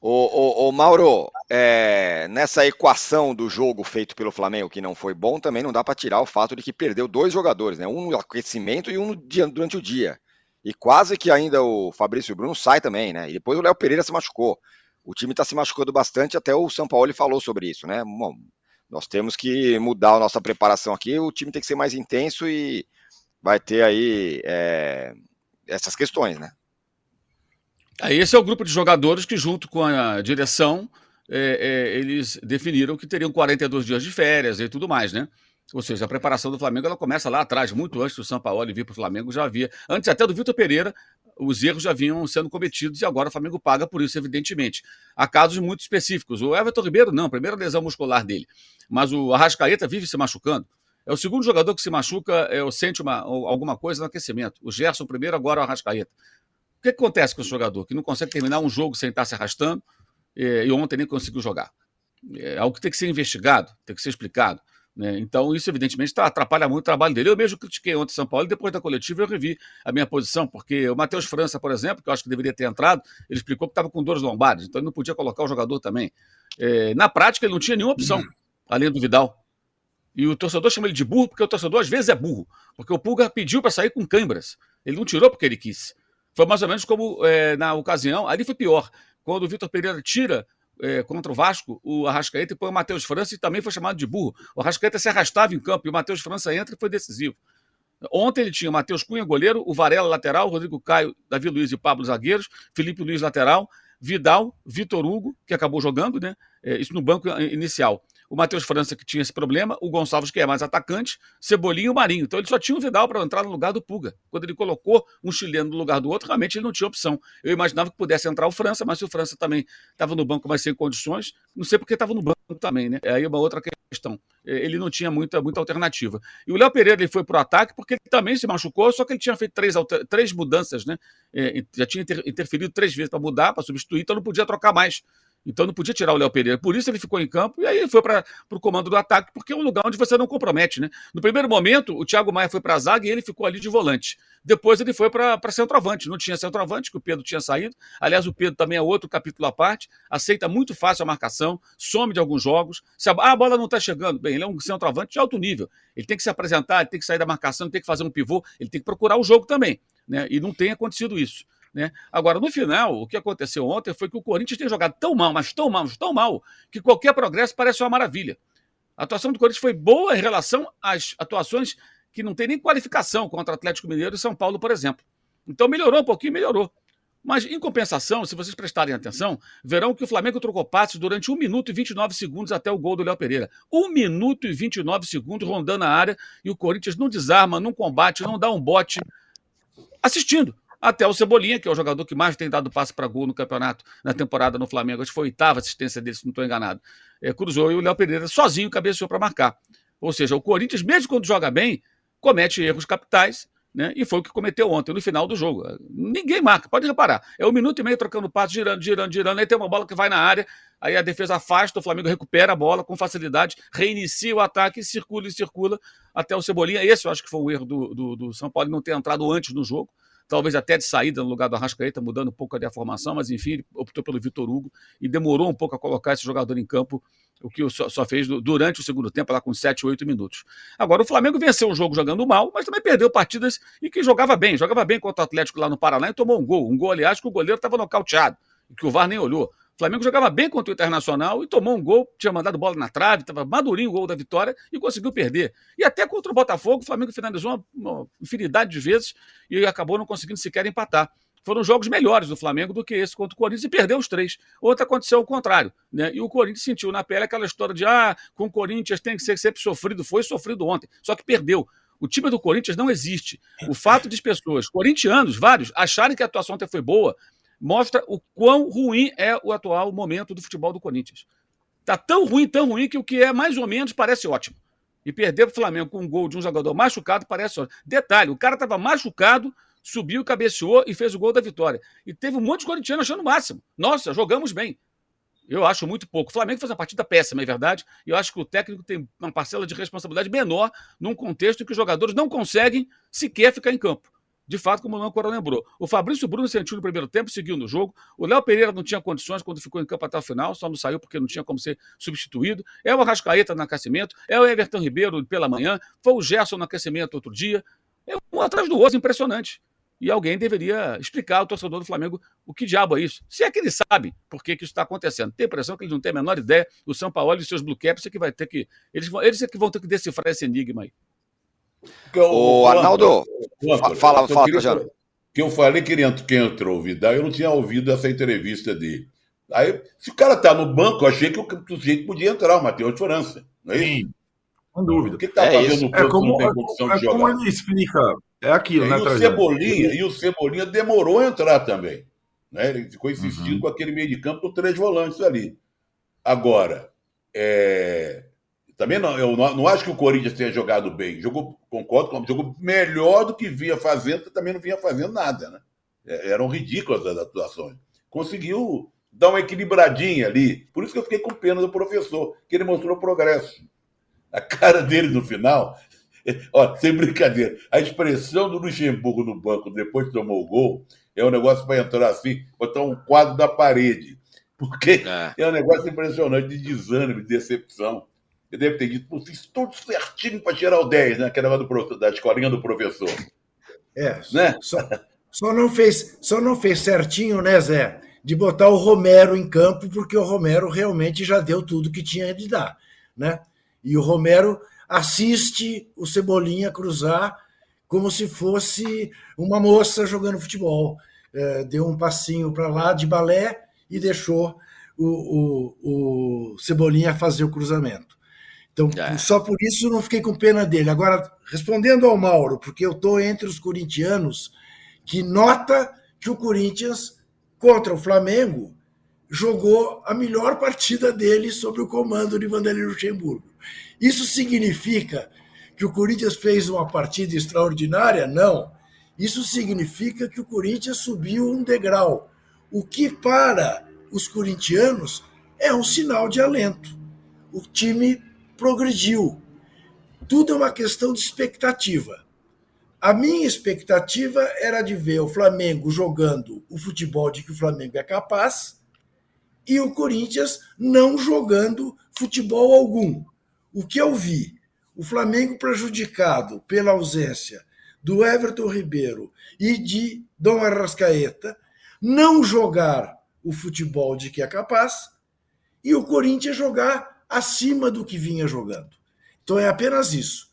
Speaker 3: Ô, ô, ô Mauro, é, nessa equação do jogo feito pelo Flamengo, que não foi bom, também não dá para tirar o fato de que perdeu dois jogadores, né? Um no aquecimento e um dia, durante o dia. E quase que ainda o Fabrício Bruno sai também, né? E depois o Léo Pereira se machucou. O time está se machucando bastante, até o São Paulo falou sobre isso, né? Bom, nós temos que mudar a nossa preparação aqui, o time tem que ser mais intenso e vai ter aí é, essas questões, né?
Speaker 6: Esse é o grupo de jogadores que, junto com a direção, é, é, eles definiram que teriam 42 dias de férias e tudo mais, né? Ou seja, a preparação do Flamengo ela começa lá atrás, muito antes do São Paulo vir para o Flamengo, já havia. Antes até do Vitor Pereira, os erros já vinham sendo cometidos e agora o Flamengo paga por isso, evidentemente. Há casos muito específicos. O Everton Ribeiro, não, primeira lesão muscular dele. Mas o Arrascaeta vive se machucando. É o segundo jogador que se machuca, é, sente uma, alguma coisa no aquecimento. O Gerson primeiro, agora o Arrascaeta. O que, acontece com esse jogador? Que não consegue terminar um jogo sem estar se arrastando e, e ontem nem conseguiu jogar. É algo que tem que ser investigado, tem que ser explicado. Né? Então, isso evidentemente tá, atrapalha muito o trabalho dele. Eu mesmo critiquei ontem São Paulo e depois da coletiva eu revi a minha posição, porque o Matheus França, por exemplo, que eu acho que deveria ter entrado, ele explicou que estava com dores lombares, então ele não podia colocar o jogador também. É, na prática, ele não tinha nenhuma opção, além do Vidal. E o torcedor chama ele de burro, porque o torcedor às vezes é burro, porque o Pulga pediu para sair com câimbras. Ele não tirou porque ele quis. Foi mais ou menos como é, na ocasião, ali foi pior. Quando o Vitor Pereira tira é, contra o Vasco, o Arrascaeta e põe o Matheus França e também foi chamado de burro. O Arrascaeta se arrastava em campo e o Matheus França entra e foi decisivo. Ontem ele tinha Matheus Cunha, goleiro, o Varela, lateral, Rodrigo Caio, Davi Luiz e Pablo, zagueiros, Felipe Luiz, lateral, Vidal, Vitor Hugo, que acabou jogando, né? É, isso no banco inicial o Matheus França, que tinha esse problema, o Gonçalves, que é mais atacante, Cebolinha e o Marinho. Então ele só tinha o Vidal para entrar no lugar do Puga. Quando ele colocou um chileno no lugar do outro, realmente ele não tinha opção. Eu imaginava que pudesse entrar o França, mas se o França também estava no banco, mas sem condições, não sei porque estava no banco também, né? É aí uma outra questão. É, ele não tinha muita, muita alternativa. E o Léo Pereira ele foi para o ataque porque ele também se machucou, só que ele tinha feito três, três mudanças, né? É, já tinha interferido três vezes para mudar, para substituir, então não podia trocar mais. Então não podia tirar o Léo Pereira. Por isso ele ficou em campo e aí ele foi para o comando do ataque, porque é um lugar onde você não compromete, né? No primeiro momento, o Thiago Maia foi para a zaga e ele ficou ali de volante. Depois ele foi para centroavante. Não tinha centroavante, que o Pedro tinha saído. Aliás, o Pedro também é outro capítulo à parte. Aceita muito fácil a marcação, some de alguns jogos. Se a, ah, a bola não está chegando, bem, ele é um centroavante de alto nível. Ele tem que se apresentar, ele tem que sair da marcação, ele tem que fazer um pivô, ele tem que procurar o jogo também. Né? E não tem acontecido isso. Né? Agora, no final, o que aconteceu ontem foi que o Corinthians tem jogado tão mal, mas tão mal, tão mal, que qualquer progresso parece uma maravilha. A atuação do Corinthians foi boa em relação às atuações que não tem nem qualificação contra Atlético Mineiro e São Paulo, por exemplo. Então melhorou um pouquinho, melhorou. Mas, em compensação, se vocês prestarem atenção, verão que o Flamengo trocou passes durante 1 minuto e 29 segundos até o gol do Léo Pereira. 1 minuto e 29 segundos rondando a área e o Corinthians não desarma, não combate, não dá um bote, assistindo. Até o Cebolinha, que é o jogador que mais tem dado passe para gol no campeonato, na temporada no Flamengo. Acho que foi a oitava assistência dele, se não estou enganado. É, cruzou e o Léo Pereira sozinho cabeceou para marcar. Ou seja, o Corinthians, mesmo quando joga bem, comete erros capitais né? E foi o que cometeu ontem, no final do jogo. Ninguém marca, pode reparar. É um minuto e meio trocando passo, girando, girando, girando. Aí tem uma bola que vai na área, aí a defesa afasta, o Flamengo recupera a bola com facilidade, reinicia o ataque, circula e circula até o Cebolinha. Esse eu acho que foi o erro do, do, do São Paulo não ter entrado antes no jogo talvez até de saída no lugar do Arrascaeta, mudando um pouco a formação, mas enfim, ele optou pelo Vitor Hugo e demorou um pouco a colocar esse jogador em campo o que só, só fez durante o segundo tempo, lá com 7, 8 minutos. Agora, o Flamengo venceu o jogo jogando mal, mas também perdeu partidas e que jogava bem. Jogava bem contra o Atlético lá no Paraná e tomou um gol. Um gol, aliás, que o goleiro estava nocauteado, que o VAR nem olhou. O Flamengo jogava bem contra o Internacional e tomou um gol, tinha mandado bola na trave, estava madurinho o gol da vitória e conseguiu perder. E até contra o Botafogo, o Flamengo finalizou uma, uma infinidade de vezes e acabou não conseguindo sequer empatar foram jogos melhores do Flamengo do que esse contra o Corinthians e perdeu os três. Outra aconteceu o contrário. Né? E o Corinthians sentiu na pele aquela história de ah, com o Corinthians tem que ser sempre sofrido. Foi sofrido ontem, só que perdeu. O time do Corinthians não existe. O fato de as pessoas, corintianos, vários, acharem que a atuação até foi boa, mostra o quão ruim é o atual momento do futebol do Corinthians. Tá tão ruim, tão ruim, que o que é mais ou menos parece ótimo. E perder para o Flamengo com um gol de um jogador machucado parece ótimo. Detalhe, o cara estava machucado subiu, cabeceou e fez o gol da vitória. E teve um monte de corintiano achando o máximo. Nossa, jogamos bem. Eu acho muito pouco. O Flamengo fez uma partida péssima, é verdade. E eu acho que o técnico tem uma parcela de responsabilidade menor num contexto em que os jogadores não conseguem sequer ficar em campo. De fato, como o Lancora lembrou. O Fabrício Bruno sentiu no primeiro tempo, seguiu no jogo. O Léo Pereira não tinha condições quando ficou em campo até o final, só não saiu porque não tinha como ser substituído. É o Arrascaeta no aquecimento, é o Everton Ribeiro pela manhã, foi o Gerson no aquecimento outro dia. É um atrás do outro, impressionante e alguém deveria explicar ao torcedor do Flamengo o que diabo é isso. Se é que eles sabem por que, que isso está acontecendo. Tem a impressão que eles não têm a menor ideia. O São Paulo e seus blue caps é que vai ter que. Eles, eles é que vão ter que decifrar esse enigma aí.
Speaker 3: O Arnaldo, fala, fala, Trajano.
Speaker 4: Que eu falei que ele quem entrou Vidal, eu não tinha ouvido essa entrevista dele. Aí, se o cara está no banco, eu achei que o sujeito podia entrar, o Matheus França. Não é isso? Sim,
Speaker 7: sem dúvida. O
Speaker 4: que está é fazendo no banco
Speaker 7: é como, não tem condição é, de jogar? Como ele explica é aquilo,
Speaker 4: e
Speaker 7: né,
Speaker 4: o Cebolinha E o Cebolinha demorou a entrar também. Né? Ele ficou insistindo uhum. com aquele meio de campo com três volantes ali. Agora, é... também não, eu não, não, acho que o Corinthians tenha jogado bem. Jogou, concordo com jogou melhor do que vinha fazendo, também não vinha fazendo nada, né? É, eram ridículas as atuações. Conseguiu dar uma equilibradinha ali. Por isso que eu fiquei com pena do professor, que ele mostrou progresso. A cara dele no final, (laughs) Ó, sem brincadeira. A expressão do Luxemburgo no banco depois que tomou o gol é um negócio para entrar assim, botar um quadro da parede. Porque é, é um negócio impressionante de desânimo, de decepção. Ele deve ter dito, fiz tudo certinho para tirar o 10, né? Aquela do, da escolinha do professor.
Speaker 5: É, né? só, só, não fez, só não fez certinho, né, Zé? De botar o Romero em campo, porque o Romero realmente já deu tudo que tinha de dar, né? E o Romero assiste o Cebolinha cruzar como se fosse uma moça jogando futebol. É, deu um passinho para lá de balé e deixou o, o, o Cebolinha fazer o cruzamento. Então, é. só por isso não fiquei com pena dele. Agora, respondendo ao Mauro, porque eu estou entre os corintianos que nota que o Corinthians, contra o Flamengo, jogou a melhor partida dele sob o comando de Vanderlei Luxemburgo. Isso significa que o Corinthians fez uma partida extraordinária? Não. Isso significa que o Corinthians subiu um degrau, o que para os corintianos é um sinal de alento. O time progrediu. Tudo é uma questão de expectativa. A minha expectativa era de ver o Flamengo jogando o futebol de que o Flamengo é capaz e o Corinthians não jogando futebol algum. O que eu vi? O Flamengo prejudicado pela ausência do Everton Ribeiro e de Dom Arrascaeta, não jogar o futebol de que é capaz, e o Corinthians jogar acima do que vinha jogando. Então é apenas isso.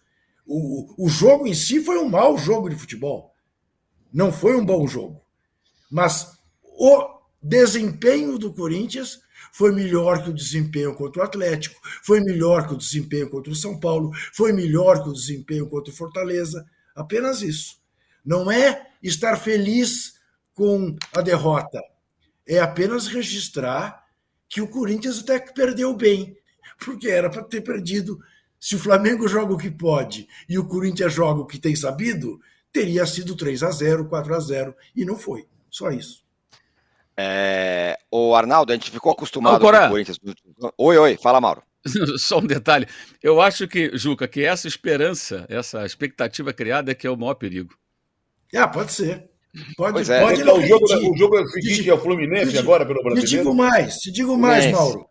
Speaker 5: O, o jogo em si foi um mau jogo de futebol. Não foi um bom jogo. Mas o desempenho do Corinthians foi melhor que o desempenho contra o Atlético, foi melhor que o desempenho contra o São Paulo, foi melhor que o desempenho contra o Fortaleza. Apenas isso. Não é estar feliz com a derrota, é apenas registrar que o Corinthians até que perdeu bem, porque era para ter perdido. Se o Flamengo joga o que pode e o Corinthians joga o que tem sabido, teria sido 3 a 0 4 a 0 e não foi. Só isso.
Speaker 3: É... O Arnaldo, a gente ficou acostumado
Speaker 6: Agora...
Speaker 3: com o Corinthians. Oi, oi, fala, Mauro. (laughs)
Speaker 6: Só um detalhe. Eu acho que, Juca, que essa esperança, essa expectativa criada é que é o maior perigo.
Speaker 5: Ah, pode ser. Pode,
Speaker 3: Pois é.
Speaker 5: pode
Speaker 4: Então, o, jogo, o jogo é o seguinte,
Speaker 5: Te-
Speaker 4: é o Fluminense
Speaker 5: te-
Speaker 4: agora pelo
Speaker 5: Te
Speaker 4: brasileiro.
Speaker 5: digo mais, te digo mais,
Speaker 3: Fluminense.
Speaker 5: Mauro.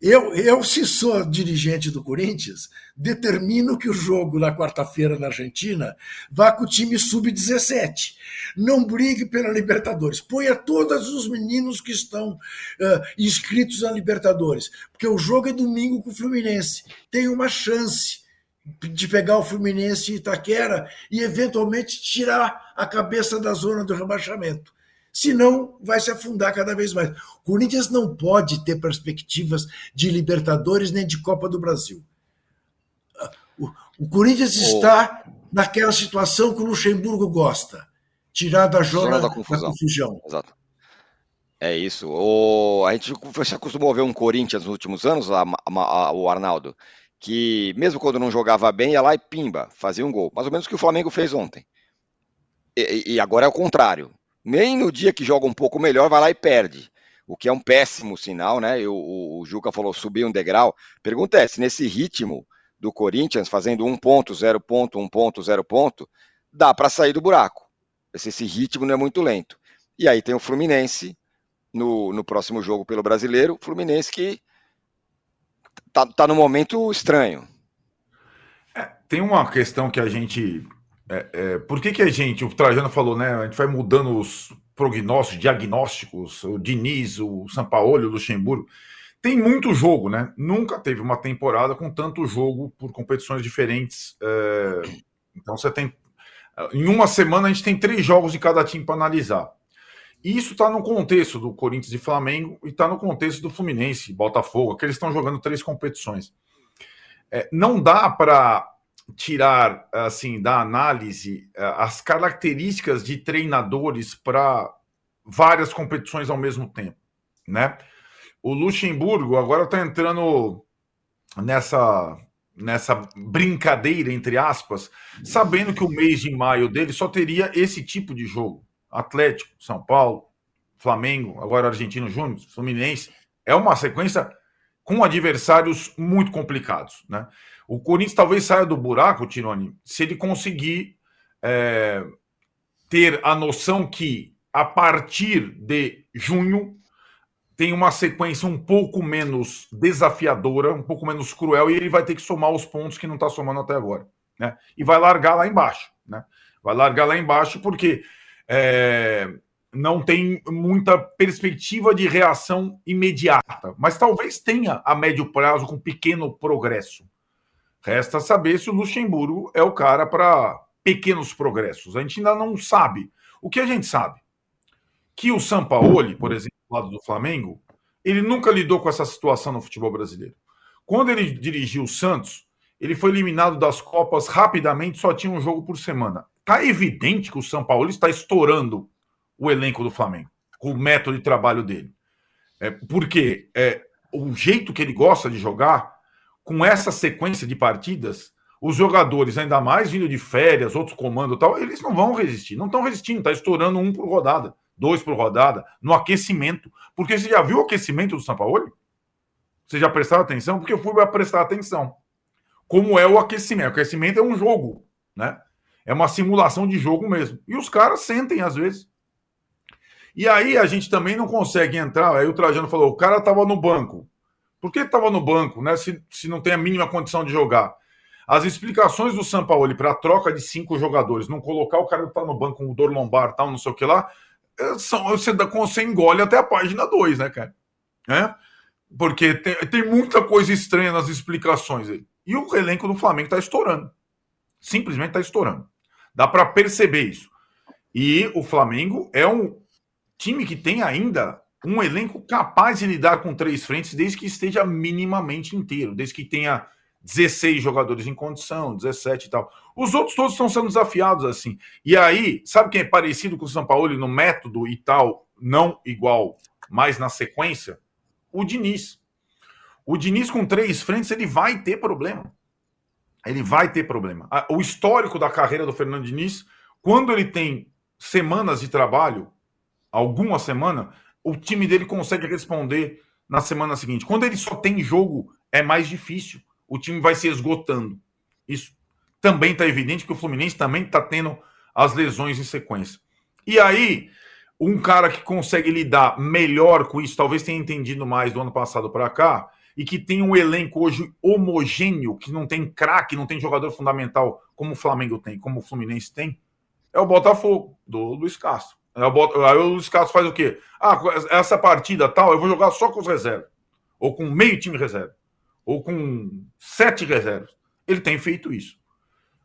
Speaker 5: Eu, eu, se sou dirigente do Corinthians, determino que o jogo na quarta-feira na Argentina vá com o time sub-17. Não brigue pela Libertadores. Ponha todos os meninos que estão ah, inscritos na Libertadores. Porque o jogo é domingo com o Fluminense. Tem uma chance de pegar o Fluminense em Itaquera e eventualmente tirar a cabeça da zona do rebaixamento. Senão, vai se afundar cada vez mais. O Corinthians não pode ter perspectivas de Libertadores nem de Copa do Brasil. O, o Corinthians
Speaker 3: O-
Speaker 5: está naquela situação que o Luxemburgo gosta tirar da zona,
Speaker 3: da
Speaker 5: da
Speaker 3: confusão.
Speaker 5: confusão.
Speaker 3: Exato. É isso. O... A gente se acostumou a ver um Corinthians nos últimos anos, a- a- a- o Arnaldo, que mesmo quando não jogava bem, ia lá e pimba, fazia um gol. Mais ou menos o que o Flamengo fez ontem. E, e agora é o contrário. Nem no dia que joga um pouco melhor, vai lá e perde. O que é um péssimo sinal, né? Eu- o, o Juca falou subir um degrau. Pergunta é: se nesse ritmo do Corinthians, fazendo um ponto, zero ponto, um ponto, zero ponto, dá para sair do buraco. Se esse ritmo não é muito lento. E aí tem o Fluminense no, no próximo jogo pelo brasileiro. Fluminense que tá, tá num momento estranho.
Speaker 7: Tem uma questão que a gente. É, é, por que, que a gente, o Trajano falou, né? A gente vai mudando os prognósticos, diagnósticos, o Diniz, o Sampaoli, o Luxemburgo. Tem muito jogo, né? Nunca teve uma temporada com tanto jogo por competições diferentes. é, então você tem. Em uma semana a gente tem três jogos de cada time para analisar. E isso está no contexto do Corinthians e Flamengo e está no contexto do Fluminense, Botafogo, que eles estão jogando três competições. É, não dá para tirar assim da análise eh, as características de treinadores para várias competições ao mesmo tempo, né? O Luxemburgo agora está entrando nessa nessa brincadeira entre aspas, sabendo que o mês de maio dele só teria esse tipo de jogo: Atlético, São Paulo, Flamengo, agora Argentino Júnior, Fluminense. É uma sequência com adversários muito complicados, né? O Corinthians talvez saia do buraco, Tironi, se ele conseguir é, ter a noção que a partir de junho tem uma sequência um pouco menos desafiadora, um pouco menos cruel, e ele vai ter que somar os pontos que não está somando até agora. Né? E vai largar lá embaixo. Né? Vai largar lá embaixo porque é, não tem muita perspectiva de reação imediata, mas talvez tenha a médio prazo com pequeno progresso. Resta saber se o Luxemburgo é o cara para pequenos progressos. A gente ainda não sabe. O que a gente sabe? Que o Sampaoli, por exemplo, do lado do Flamengo, ele nunca lidou com essa situação no futebol brasileiro. Quando ele dirigiu o Santos, ele foi eliminado das Copas rapidamente, só tinha um jogo por semana. Tá evidente que o São Paulo está estourando o elenco do Flamengo, com o método de trabalho dele. É, porque é, o jeito que ele gosta de jogar, com essa sequência de partidas, os jogadores, ainda mais vindo de férias, outros comandos tal, eles não vão resistir. Não estão resistindo, está estourando um por rodada, dois por rodada, no aquecimento. Porque você já viu o aquecimento do São Paulo? Você já prestou atenção? Porque eu fui prestar atenção. Como é o aquecimento? O aquecimento é um jogo, né? É uma simulação de jogo mesmo. E os caras sentem às vezes. E aí a gente também não consegue entrar. Aí o Trajano falou: o cara estava no banco. Por que estava no banco, né? Se, se não tem a mínima condição de jogar. As explicações do Sampaoli para a troca de cinco jogadores, não colocar o cara que está no banco com dor lombar, tal, não sei o que lá, são, você, você engole até a página 2, né, cara? É? Porque tem, tem muita coisa estranha nas explicações. Aí. E o elenco do Flamengo está estourando. Simplesmente está estourando. Dá para perceber isso. E o Flamengo é um time que tem ainda um elenco capaz de lidar com três frentes desde que esteja minimamente inteiro, desde que tenha 16 jogadores em condição, 17 e tal. Os outros todos estão sendo desafiados assim. E aí, sabe quem é parecido com o São Paulo no método e tal, não igual, mas na sequência? O Diniz. O Diniz com três frentes, ele vai ter problema. Ele vai ter problema. O histórico da carreira do Fernando Diniz, quando ele tem semanas de trabalho, alguma semana, o time dele consegue responder na semana seguinte. Quando ele só tem jogo, é mais difícil. O time vai se esgotando. Isso também está evidente que o Fluminense também está tendo as lesões em sequência. E aí, um cara que consegue lidar melhor com isso, talvez tenha entendido mais do ano passado para cá, e que tem um elenco hoje homogêneo, que não tem craque, não tem jogador fundamental como o Flamengo tem, como o Fluminense tem, é o Botafogo, do Luiz Castro. Aí o Luiz Castro faz o quê? Ah, essa partida tal, eu vou jogar só com os reservas. Ou com meio time reserva. Ou com sete reservas. Ele tem feito isso.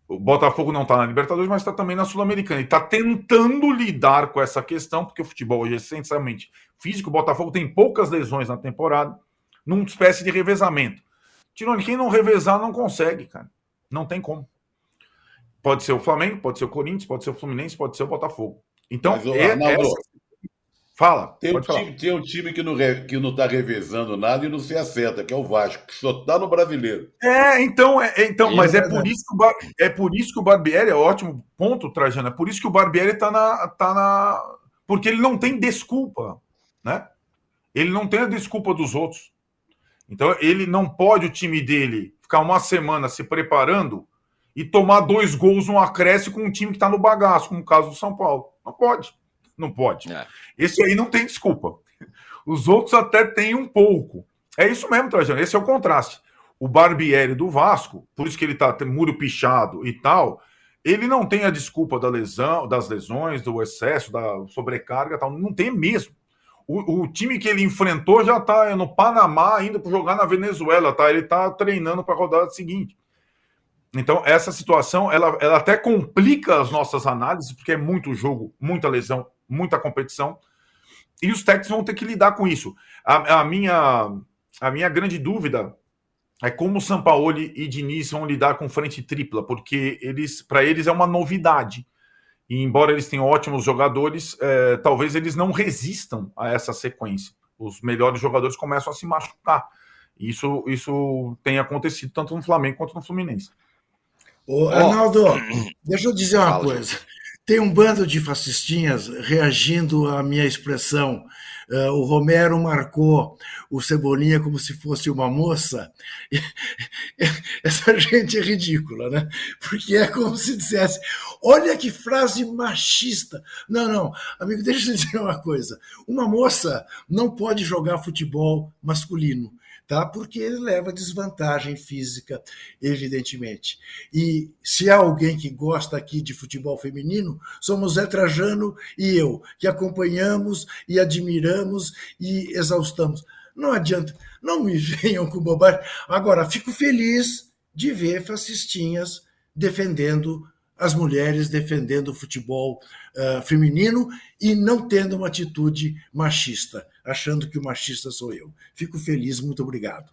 Speaker 7: O Botafogo não está na Libertadores, mas está também na Sul-Americana. E está tentando lidar com essa questão, porque o futebol hoje é essencialmente físico. O Botafogo tem poucas lesões na temporada, numa espécie de revezamento. Tirone, quem não revezar não consegue, cara. Não tem como. Pode ser o Flamengo, pode ser o Corinthians, pode ser o Fluminense, pode ser o Botafogo. Então, Mas, é, Arnaldo, essa... fala.
Speaker 4: Tem um, time, tem um time que não, que não tá revezando nada e não se acerta, que é o Vasco, que só tá no brasileiro.
Speaker 7: É, então, é, é então, mas é, é por isso que o Bar... é por isso que o Barbieri é ótimo ponto, Trajano. É por isso que o Barbieri tá na, tá na. Porque ele não tem desculpa, né? Ele não tem a desculpa dos outros. Então, ele não pode, o time dele, ficar uma semana se preparando e tomar dois gols no acréscimo com um time que está no bagaço, como o caso do São Paulo. Não pode. Não pode. É. Esse aí não tem desculpa. Os outros até têm um pouco. É isso mesmo, Trajano. Esse é o contraste. O Barbieri do Vasco, por isso que ele está muro pichado e tal, ele não tem a desculpa da lesão, das lesões, do excesso, da sobrecarga tal. Não tem mesmo. O, o time que ele enfrentou já está no Panamá, indo para jogar na Venezuela, tá? Ele está treinando para a rodada seguinte. Então, essa situação, ela, ela até complica as nossas análises, porque é muito jogo, muita lesão, muita competição, e os técnicos vão ter que lidar com isso. A, a minha, a minha grande dúvida é como o Sampaoli e Diniz vão lidar com frente tripla, porque eles, para eles é uma novidade. E embora eles tenham ótimos jogadores, é, talvez eles não resistam a essa sequência. Os melhores jogadores começam a se machucar. Isso, isso tem acontecido tanto no Flamengo quanto no Fluminense.
Speaker 5: Ô, Arnaldo, (clears throat) deixa eu dizer uma Fala, coisa. Tem um bando de fascistinhas reagindo à minha expressão. Uh, o Romero marcou o Cebolinha como se fosse uma moça. (laughs) Essa gente é ridícula, né? Porque é como se dissesse: olha que frase machista. Não, não, amigo, deixa eu dizer uma coisa. Uma moça não pode jogar futebol masculino tá? porque ele leva desvantagem física, evidentemente. E se há alguém que gosta aqui de futebol feminino, somos Zé Trajano e eu, que acompanhamos e admiramos e exaustamos. Não adianta, não me (laughs) venham com bobagem. Agora, fico feliz de ver fascistinhas defendendo as mulheres defendendo o futebol uh, feminino e não tendo uma atitude machista, achando que o machista sou eu. Fico feliz, muito obrigado.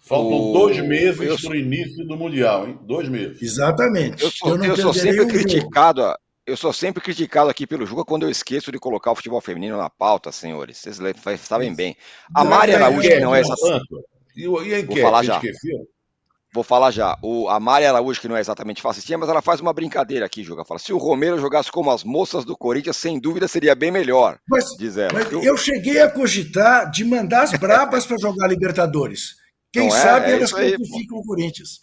Speaker 4: Faltam dois meses para o início do Mundial, hein? Dois meses.
Speaker 5: Exatamente.
Speaker 3: Eu sou, eu eu sou sempre criticado. Eu sou sempre criticado aqui pelo Juca quando eu esqueço de colocar o futebol feminino na pauta, senhores. Vocês sabem bem. A Mari Araújo, que não é essa.
Speaker 4: E, e a enquete? Vou falar já. Esqueceu?
Speaker 3: Vou falar já. O, a Mari Araújo, que não é exatamente fascistinha, mas ela faz uma brincadeira aqui, Juga. Fala: se o Romero jogasse como as moças do Corinthians, sem dúvida seria bem melhor.
Speaker 5: Mas, diz ela. mas eu... eu... cheguei a cogitar de mandar as brabas para jogar Libertadores. Quem não é? sabe é, elas classificam o Corinthians.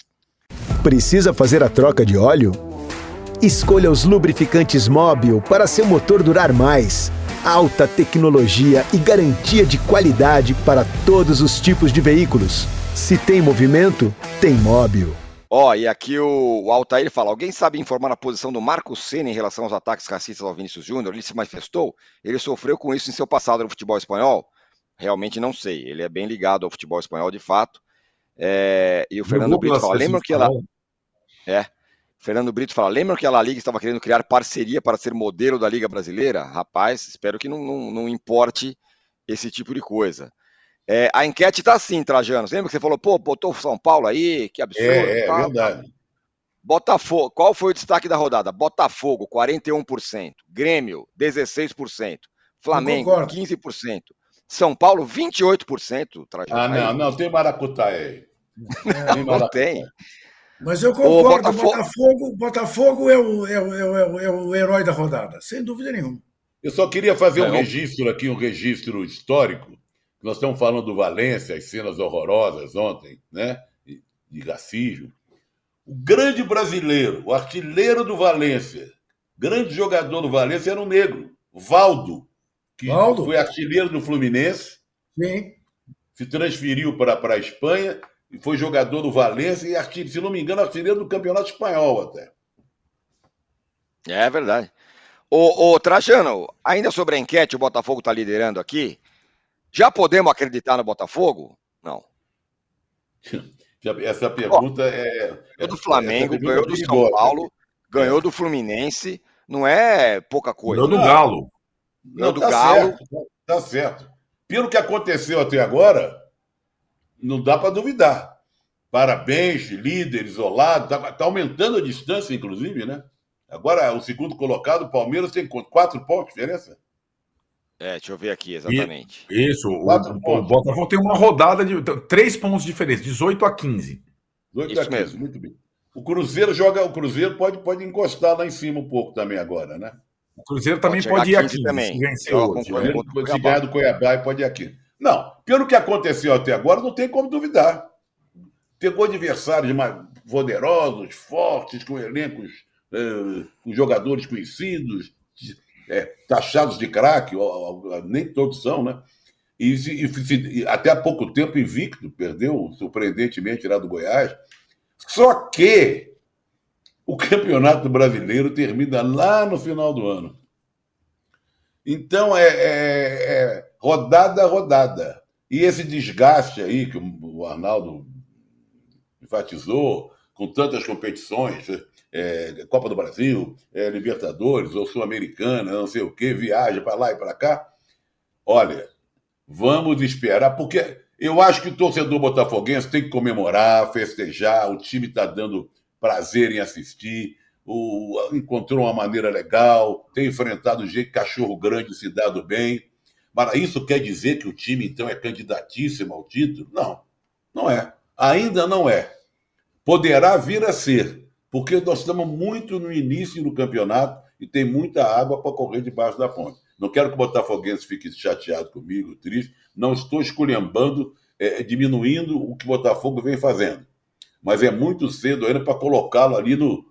Speaker 2: Precisa fazer a troca de óleo? Escolha os lubrificantes Móbil para seu motor durar mais. Alta tecnologia e garantia de qualidade para todos os tipos de veículos. Se tem movimento, tem móvel.
Speaker 3: Ó, oh, e aqui o, o Altair fala: alguém sabe informar a posição do Marco Senna em relação aos ataques racistas ao Vinícius Júnior? Ele se manifestou? Ele sofreu com isso em seu passado no futebol espanhol? realmente não sei. Ele é bem ligado ao futebol espanhol de fato. É, e o Fernando Brito fala: lembram que ela. É. Fernando Brito fala: lembram que a La Liga estava querendo criar parceria para ser modelo da Liga Brasileira? Rapaz, espero que não, não, não importe esse tipo de coisa. É, a enquete está assim, Trajano. Lembra que você falou, pô, botou São Paulo aí, que absurdo.
Speaker 4: É, é tá, verdade.
Speaker 3: Botafogo, qual foi o destaque da rodada? Botafogo, 41%. Grêmio, 16%. Flamengo, 15%. São Paulo, 28%.
Speaker 4: Trajano. Ah, não, não, tem maracutaia aí. (laughs)
Speaker 3: Não, não tem.
Speaker 5: Mas eu concordo, o Botafogo, Botafogo, Botafogo é, o, é, o, é, o, é o herói da rodada, sem dúvida nenhuma.
Speaker 4: Eu só queria fazer um registro aqui, um registro histórico. Nós estamos falando do Valência, as cenas horrorosas ontem, né? De racismo. O grande brasileiro, o artilheiro do Valência, grande jogador do Valência era um negro, Valdo, que Valdo? foi artilheiro do Fluminense.
Speaker 5: Sim.
Speaker 4: Se transferiu para, para a Espanha e foi jogador do Valência e, artilheiro, se não me engano, artilheiro do Campeonato Espanhol até.
Speaker 3: É verdade. Ô, ô, Trajano, ainda sobre a enquete, o Botafogo está liderando aqui. Já podemos acreditar no Botafogo? Não. (laughs)
Speaker 4: Essa pergunta é.
Speaker 3: Ganhou do Flamengo, ganhou do São Paulo, ganhou do Fluminense. Não é pouca coisa.
Speaker 7: Ganhou do Galo.
Speaker 3: Ganhou do tá Galo.
Speaker 4: Certo, tá certo. Pelo que aconteceu até agora, não dá para duvidar. Parabéns, líder, isolado. Está tá aumentando a distância, inclusive, né? Agora, o segundo colocado, o Palmeiras, tem quatro pontos de diferença.
Speaker 3: É, deixa eu ver aqui exatamente.
Speaker 7: Isso, o, o, Botafogo tem uma rodada de três pontos diferentes, 18 a 15.
Speaker 4: 18 Isso a 15, mesmo. muito bem. O Cruzeiro joga, o Cruzeiro pode, pode encostar lá em cima um pouco também agora, né?
Speaker 7: O Cruzeiro também pode, pode ir aqui
Speaker 3: também.
Speaker 7: Se
Speaker 4: ganhar do Cuiabá e pode ir aqui. Não, pelo que aconteceu até agora, não tem como duvidar. Pegou adversários mais poderosos, fortes, com elencos, eh, com jogadores conhecidos, é, taxados de craque, nem todos são, né? E, e, e, até há pouco tempo invicto, perdeu surpreendentemente lá do Goiás. Só que o Campeonato Brasileiro termina lá no final do ano. Então é, é, é rodada rodada. E esse desgaste aí que o Arnaldo enfatizou, com tantas competições, é, Copa do Brasil, é, Libertadores ou Sul-Americana, não sei o quê, viaja para lá e para cá. Olha, vamos esperar, porque eu acho que o torcedor botafoguense tem que comemorar, festejar, o time está dando prazer em assistir, o, encontrou uma maneira legal, tem enfrentado o jeito cachorro grande se dado bem. Mas isso quer dizer que o time, então, é candidatíssimo ao título? Não, não é. Ainda não é. Poderá vir a ser, porque nós estamos muito no início do campeonato e tem muita água para correr debaixo da ponte. Não quero que o Botafoguense fique chateado comigo, triste. Não estou esculhambando, é, diminuindo o que o Botafogo vem fazendo. Mas é muito cedo ainda para colocá-lo ali no,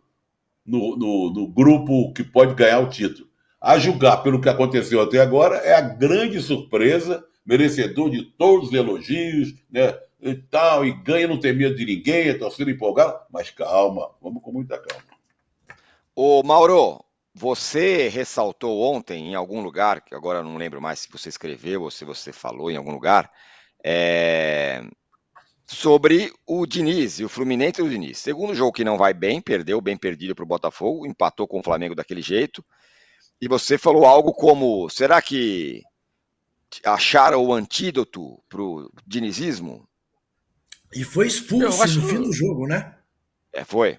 Speaker 4: no, no, no grupo que pode ganhar o título. A julgar pelo que aconteceu até agora, é a grande surpresa, merecedor de todos os elogios, né? E tal, e ganha, não tem medo de ninguém, a torcida empolgada, mas calma, vamos com muita calma.
Speaker 3: Ô Mauro, você ressaltou ontem em algum lugar, que agora não lembro mais se você escreveu ou se você falou em algum lugar, é... sobre o Diniz e o Fluminense e o Diniz. Segundo jogo que não vai bem, perdeu bem perdido para o Botafogo, empatou com o Flamengo daquele jeito. E você falou algo como: será que acharam o antídoto para o dinizismo?
Speaker 5: E foi expulso acho... no fim do jogo, né?
Speaker 3: É, foi.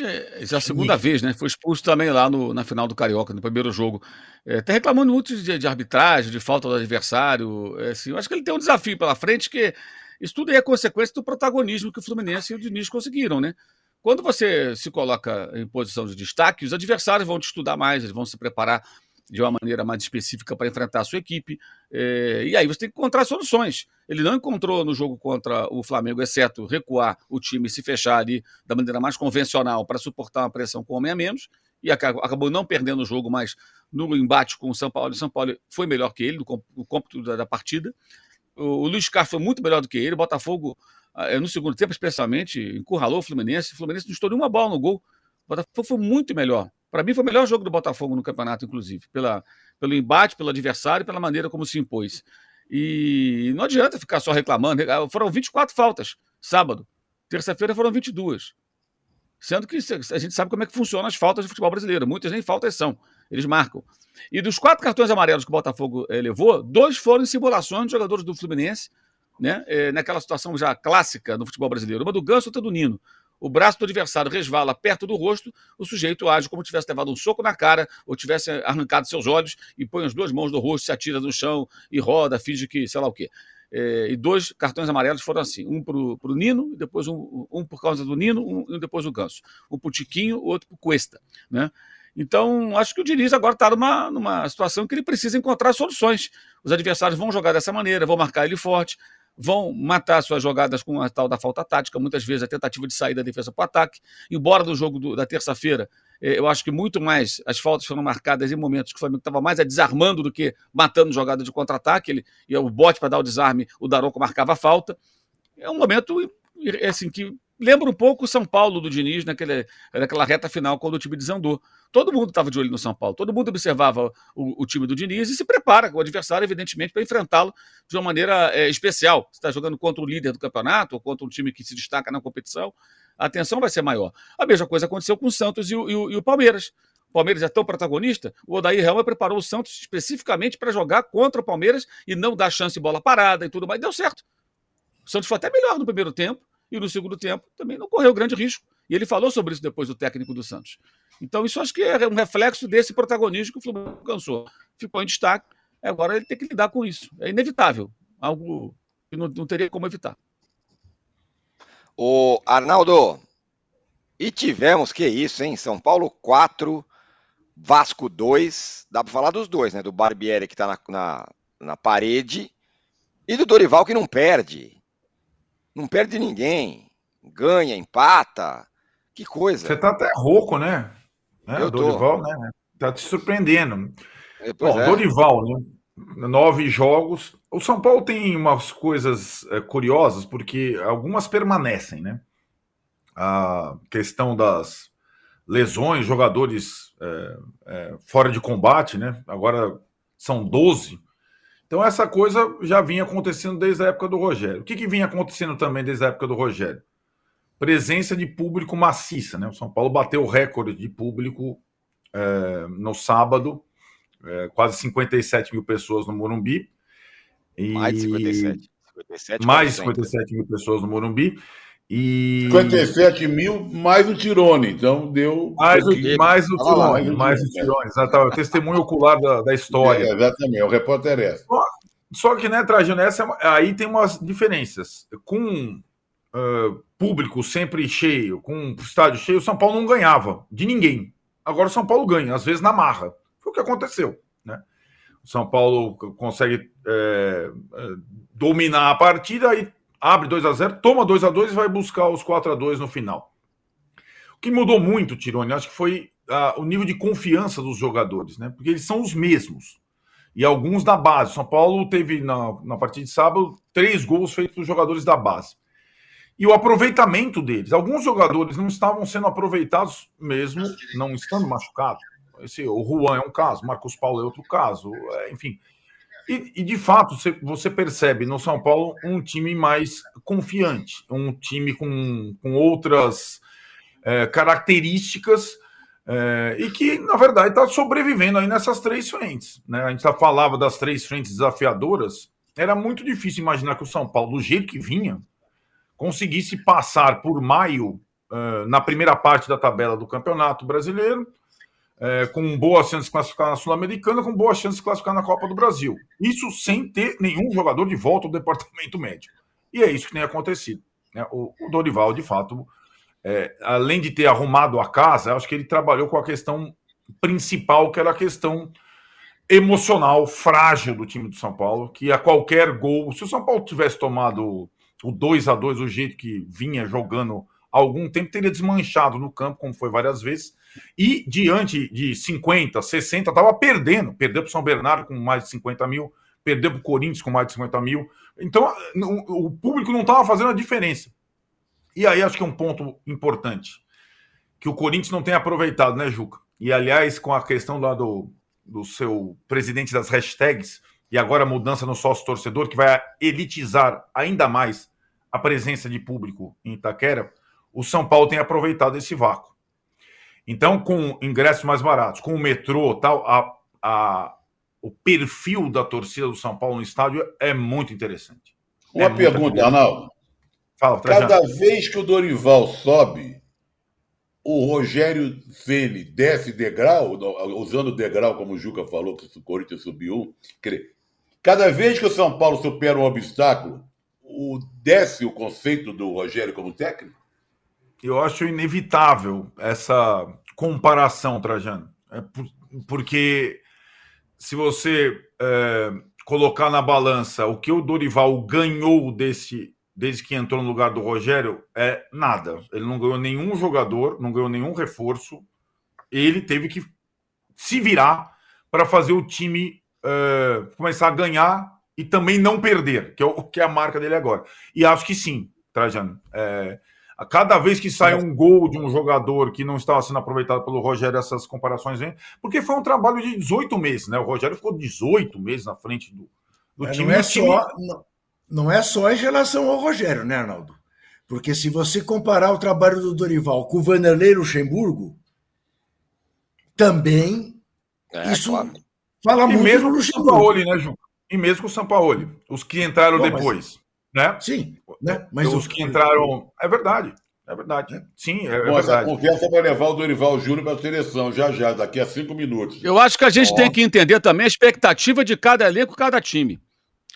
Speaker 6: É, essa é a segunda vez, né? Foi expulso também lá no, na final do Carioca, no primeiro jogo. É, tá reclamando muito de, de, arbitragem, de falta do adversário. É, assim, eu acho que ele tem um desafio pela frente, que isso tudo é consequência do protagonismo que o Fluminense e o Diniz conseguiram, né? Quando você se coloca em posição de destaque, os adversários vão te estudar mais, eles vão se preparar de uma maneira mais específica para enfrentar a sua equipe. É, e aí você tem que encontrar soluções. Ele não encontrou no jogo contra o Flamengo, exceto recuar o time e se fechar ali da maneira mais convencional para suportar uma pressão com homem a menos, e acabou não perdendo o jogo, mas no embate com o São Paulo, o São Paulo foi melhor que ele no cômputo da, da partida. O, o Luiz Carlos foi muito melhor do que ele, o Botafogo, ah, no segundo tempo especialmente, encurralou o Fluminense, o Fluminense não estourou uma bola no gol, o Botafogo foi muito melhor Para mim foi o melhor jogo do Botafogo no campeonato, inclusive, pela, pelo embate, pelo adversário e pela maneira como se impôs. E não adianta ficar só reclamando. Foram 24 faltas sábado. Terça-feira foram 22. Sendo que a gente sabe como é que funcionam as faltas do futebol brasileiro. Muitas nem faltas são. Eles marcam. E dos quatro cartões amarelos que o Botafogo eh, levou, dois foram em simulações de jogadores do Fluminense, né? Eh, naquela situação já clássica no futebol brasileiro. Uma do Ganso, outra do Nino. O braço do adversário resvala perto do rosto, o sujeito age como se tivesse levado um soco na cara ou tivesse arrancado seus olhos e põe as duas mãos no rosto, se atira no chão e roda, finge que sei lá o quê. É, e dois cartões amarelos foram assim: um para o Nino, depois um, um, por causa do Nino, um, e depois o Ganso. Um para o Tiquinho, outro para o Cuesta. Né? Então, acho que o Diniz agora está numa, numa situação que ele precisa encontrar soluções. Os adversários vão jogar dessa maneira, vão marcar ele forte, vão matar suas jogadas com a tal da falta tática, muitas vezes a tentativa de sair da defesa para o ataque. Embora do jogo do, da terça-feira, eh, eu acho que muito mais as faltas foram marcadas em momentos que o Flamengo estava mais desarmando do que matando jogada de contra-ataque. Ele ia o bote para dar o desarme, o Daronco marcava a falta. É um momento assim que lembra um pouco o São Paulo do Diniz naquele, naquela reta final quando o time desandou. Todo mundo estava de olho no São Paulo, todo mundo observava o, o, time do Diniz e se prepara com o adversário, evidentemente, para enfrentá-lo de uma maneira é, especial. Você está jogando contra o líder do campeonato ou contra um time que se destaca na competição, a atenção vai ser maior. A mesma coisa aconteceu com o Santos e o, e o, e o Palmeiras. O Palmeiras é tão protagonista, o Odair Helma preparou o Santos especificamente para jogar contra o Palmeiras e não dar chance de bola parada e tudo mais. Deu certo. O Santos foi até melhor no primeiro tempo, e no segundo tempo também não correu grande risco. E ele falou sobre isso depois do técnico do Santos. Então, isso acho que é um reflexo desse protagonismo que o Flamengo alcançou. Ficou em destaque, agora ele tem que lidar com isso. É inevitável, algo que não, não teria como evitar.
Speaker 3: O Arnaldo, e tivemos, que isso, hein? São Paulo 4, Vasco 2. Dá para falar dos dois, né? Do Barbieri que está na, na, na parede e do Dorival que não perde. Não perde ninguém. Ganha, empata. Que coisa.
Speaker 7: Você tá até rouco, né? né? Eu Dorival, tô. né? Tá te surpreendendo. É, Bom, é. Dorival, né? Nove jogos. O São Paulo tem umas coisas é, curiosas, porque algumas permanecem, né? A questão das lesões, jogadores é, fora de combate, né? Agora são 12 então, essa coisa já vinha acontecendo desde a época do Rogério. O que, que vinha acontecendo também desde a época do Rogério? Presença de público maciça. Né? O São Paulo bateu o recorde de público é, no sábado, é, quase 57 mil pessoas no Morumbi.
Speaker 3: E... Mais de 57. 57
Speaker 7: mais de 57 mil pessoas no Morumbi. E...
Speaker 4: 57 mil mais o Tirone, então deu.
Speaker 7: Mais, o, mais o Tirone, ah, mais o Tirone, exatamente. Testemunho ocular da, da história. É,
Speaker 4: exatamente, o repórter é essa.
Speaker 7: Só, só que, né, Trajano, essa, aí tem umas diferenças. Com uh, público sempre cheio, com estádio cheio, o São Paulo não ganhava de ninguém. Agora o São Paulo ganha, às vezes na marra. Foi o que aconteceu. Né? O São Paulo consegue é, dominar a partida e abre 2 a 0 toma 2 a 2 e vai buscar os 4 a 2 no final. O que mudou muito, Tironi, acho que foi uh, o nível de confiança dos jogadores, né? Porque eles são os mesmos. E alguns da base. São Paulo teve na, na partida de sábado três gols feitos por jogadores da base. E o aproveitamento deles. Alguns jogadores não estavam sendo aproveitados mesmo não estando machucados. Esse, o Juan é um caso, Marcos Paulo é outro caso, é, enfim. E, e, de fato, você, percebe no São Paulo um time mais confiante, um time com, com outras é, características é, e que, na verdade, está sobrevivendo aí nessas três frentes. Né? A gente já falava das três frentes desafiadoras. Era muito difícil imaginar que o São Paulo, do jeito que vinha, conseguisse passar por maio uh, na primeira parte da tabela do Campeonato Brasileiro é, com boa chance de classificar na Sul-Americana, com boa chance de classificar na Copa do Brasil. Isso sem ter nenhum jogador de volta ao departamento médico. E é isso que tem acontecido. Né? O, o, Dorival, de fato, é, além de ter arrumado a casa, acho que ele trabalhou com a questão principal, que era a questão emocional frágil do time do São Paulo, que a qualquer gol, se o São Paulo tivesse tomado o 2 a 2 do jeito que vinha jogando há algum tempo, teria desmanchado no campo, como foi várias vezes e diante de 50, 60, estava perdendo. Perdeu para o São Bernardo com mais de 50 mil, perdeu para o Corinthians com mais de 50 mil. Então, o público não estava fazendo a diferença. E aí acho que é um ponto importante que o Corinthians não tem aproveitado, né, Juca? e aliás, com a questão lá do, do seu presidente das hashtags, e agora a mudança no sócio torcedor, que vai elitizar ainda mais a presença de público em Itaquera, o São Paulo tem aproveitado esse vácuo. Então, com ingressos mais baratos, com o metrô tal, a, a, o perfil da torcida do São Paulo no estádio é muito interessante.
Speaker 4: Uma
Speaker 7: é
Speaker 4: pergunta, Arnaldo.
Speaker 7: Fala,
Speaker 4: Cada vez que o Dorival sobe, o Rogério Ceni desce degrau, usando degrau, como o Juca falou, que o Corinthians subiu. Cada vez que o São Paulo supera um obstáculo, o, desce o conceito do Rogério como técnico?
Speaker 7: Eu acho inevitável essa comparação, Trajano. É por, porque se você é, colocar na balança o que o Dorival ganhou desse desde que entrou no lugar do Rogério é nada. Ele não ganhou nenhum jogador, não ganhou nenhum reforço. Ele teve que se virar para fazer o time uh, começar a ganhar e também não perder, que é, o, que é a marca dele agora. E acho que sim, Trajano. É, a cada vez que sai um gol de um jogador que não estava sendo aproveitado pelo Rogério, essas comparações vêm, porque foi um trabalho de 18 meses, né? O Rogério ficou 18 meses na frente do, do
Speaker 5: Mas
Speaker 7: time.
Speaker 5: Não é, só, não, não é só em relação ao Rogério, né, Arnaldo? Porque se você comparar o trabalho do Dorival com o Vanderlei Luxemburgo, também é, isso claro. fala
Speaker 7: e
Speaker 5: muito
Speaker 7: mesmo no Luxemburgo. né, Ju? E mesmo com o Sampaoli, os que entraram Bom, depois,
Speaker 5: mas...
Speaker 7: né?
Speaker 5: Sim, né?
Speaker 7: Mas os que entraram, é verdade. É verdade. Sim, é,
Speaker 4: Bom,
Speaker 7: é verdade.
Speaker 4: Essa conversa vai levar o Dorival Júnior para a seleção, já já, daqui a cinco minutos.
Speaker 6: Eu acho que a gente tem que entender também a expectativa de cada elenco, cada time.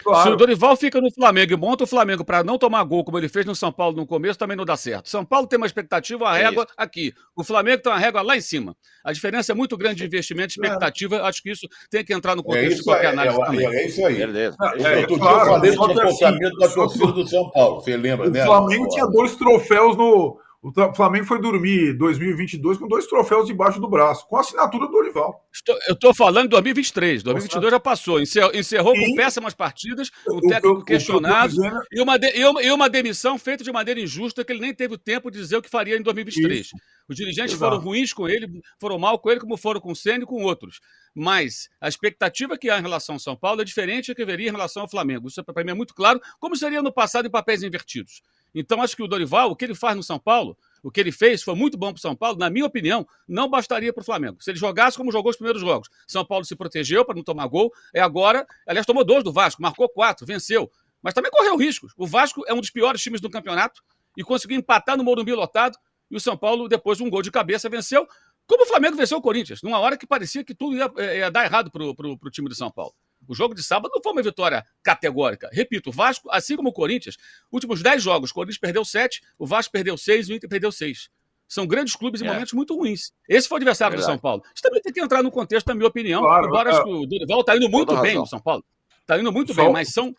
Speaker 6: Claro. Se o Dorival fica no Flamengo e monta o Flamengo para não tomar gol, como ele fez no São Paulo no começo, também não dá certo. São Paulo tem uma expectativa, uma é régua isso. aqui. O Flamengo tem uma régua lá em cima. A diferença é muito grande de investimento, expectativa. Acho que isso tem que entrar no contexto é
Speaker 4: isso,
Speaker 6: de qualquer
Speaker 4: é,
Speaker 6: análise.
Speaker 4: É,
Speaker 6: também.
Speaker 4: é, isso aí.
Speaker 6: Beleza.
Speaker 4: É, Outro claro, dia eu falei sobre o comportamento da torcida do São Paulo. Você lembra,
Speaker 7: o
Speaker 4: né?
Speaker 7: O Flamengo tinha dois troféus no o Flamengo foi dormir 2022 com dois troféus debaixo do braço, com a assinatura do Dorival.
Speaker 6: Estou, eu estou falando de 2023. 2022 já passou. Encerrou, encerrou com péssimas partidas, um técnico questionado e, uma de, e, uma, e, uma, demissão feita de maneira injusta que ele nem teve tempo de dizer o que faria em 2023. Isso. Os dirigentes Exato. foram ruins com ele, foram mal com ele, como foram com o Senna e com outros. Mas a expectativa que há em relação ao São Paulo é diferente do que haveria em relação ao Flamengo. Isso para mim é muito claro, como seria no passado em papéis invertidos. Então, acho que o Dorival, o que ele faz no São Paulo, o que ele fez foi muito bom para o São Paulo, na minha opinião, não bastaria para o Flamengo. Se ele jogasse como jogou os primeiros jogos, São Paulo se protegeu para não tomar gol, é agora, aliás, tomou dois do Vasco, marcou quatro, venceu, mas também correu riscos. O Vasco é um dos piores times do campeonato e conseguiu empatar no Morumbi lotado e o São Paulo, depois de um gol de cabeça, venceu, como o Flamengo venceu o Corinthians, numa hora que parecia que tudo ia, ia dar errado para o time do São Paulo. O jogo de sábado não foi uma vitória categórica. Repito, o Vasco, assim como o Corinthians, últimos 10 jogos, o Corinthians perdeu 7, o Vasco perdeu 6 e o Inter perdeu 6. São grandes clubes em é. momentos muito ruins. Esse foi o adversário é do São Paulo. Isso também tem que entrar no contexto, na minha opinião. Claro, embora é. o Dorival está indo muito bem no São Paulo. Está indo muito Só... bem, mas são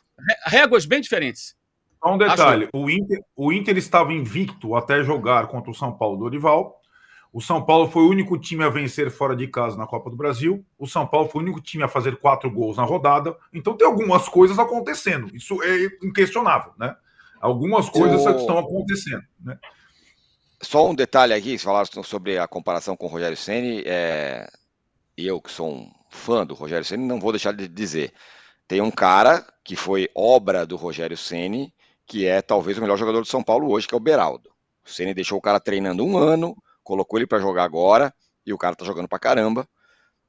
Speaker 6: réguas bem diferentes.
Speaker 7: Só um detalhe: o Inter, o Inter estava invicto até jogar contra o São Paulo Dorival. O São Paulo foi o único time a vencer fora de casa na Copa do Brasil. O São Paulo foi o único time a fazer quatro gols na rodada. Então tem algumas coisas acontecendo. Isso é inquestionável, né? Algumas coisas o... estão acontecendo, né?
Speaker 3: Só um detalhe aqui, falaram sobre a comparação com o Rogério Ceni, é... eu que sou um fã do Rogério Ceni, não vou deixar de dizer. Tem um cara que foi obra do Rogério Ceni, que é talvez o melhor jogador do São Paulo hoje, que é o Beraldo. O Ceni deixou o cara treinando um ano, colocou ele para jogar agora e o cara tá jogando para caramba.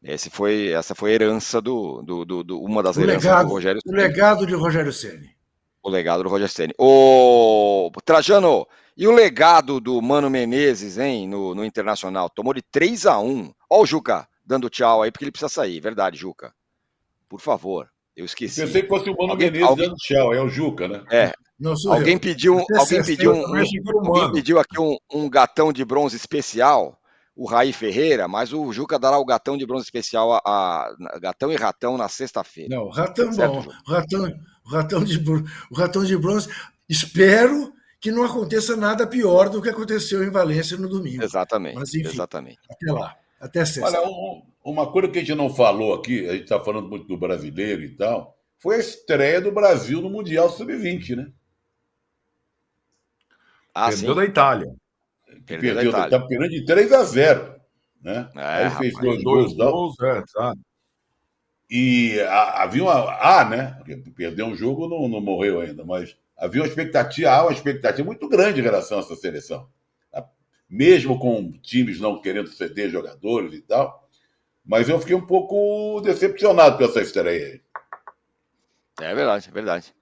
Speaker 3: Esse foi, essa foi a herança do, do, do, do uma das
Speaker 5: o
Speaker 3: heranças
Speaker 5: legado,
Speaker 3: do Rogério
Speaker 5: Ceni. O legado de Rogério Ceni.
Speaker 3: O legado do Rogério Ceni. O Trajano, e o legado do Mano Menezes, hein, no, no Internacional? Tomou de 3 a 1 Ó o Juca dando tchau aí, porque ele precisa sair. Verdade, Juca. Por favor. Eu esqueci.
Speaker 4: Pensei que fosse o Mano alguém, Menezes alguém... dando tchau, é o Juca, né?
Speaker 3: É, alguém eu. pediu, alguém pediu, um, alguém pediu aqui um, um, gatão de bronze especial, o Raí Ferreira, mas o Juca dará o gatão de bronze especial a, a gatão e ratão na sexta-feira.
Speaker 5: Não, ratão certo, bom, o ratão, ratão de o ratão de bronze. Espero que não aconteça nada pior do que aconteceu em Valência no domingo.
Speaker 3: Exatamente. Mas enfim, exatamente.
Speaker 5: até lá, até sexta.
Speaker 4: Olha, uma coisa que a gente não falou aqui, a gente está falando muito do brasileiro e tal, foi a estreia do Brasil no Mundial Sub-20, né?
Speaker 7: Ah, perdeu sim. da Itália.
Speaker 4: Perdeu, perdeu da Itália. Tá perdendo de 3 a 0. Né?
Speaker 3: É,
Speaker 4: Aí fez
Speaker 3: rapaz,
Speaker 4: dois,
Speaker 7: Dois
Speaker 4: gols.
Speaker 7: é, sabe?
Speaker 4: E a- havia uma. Ah, né? Porque perdeu um jogo, não, não morreu ainda, mas havia uma expectativa, há uma expectativa muito grande em relação a essa seleção. Tá? Mesmo com times não querendo ceder jogadores e tal. Mas eu fiquei um pouco decepcionado com essa estreia aí.
Speaker 3: É verdade, é verdade.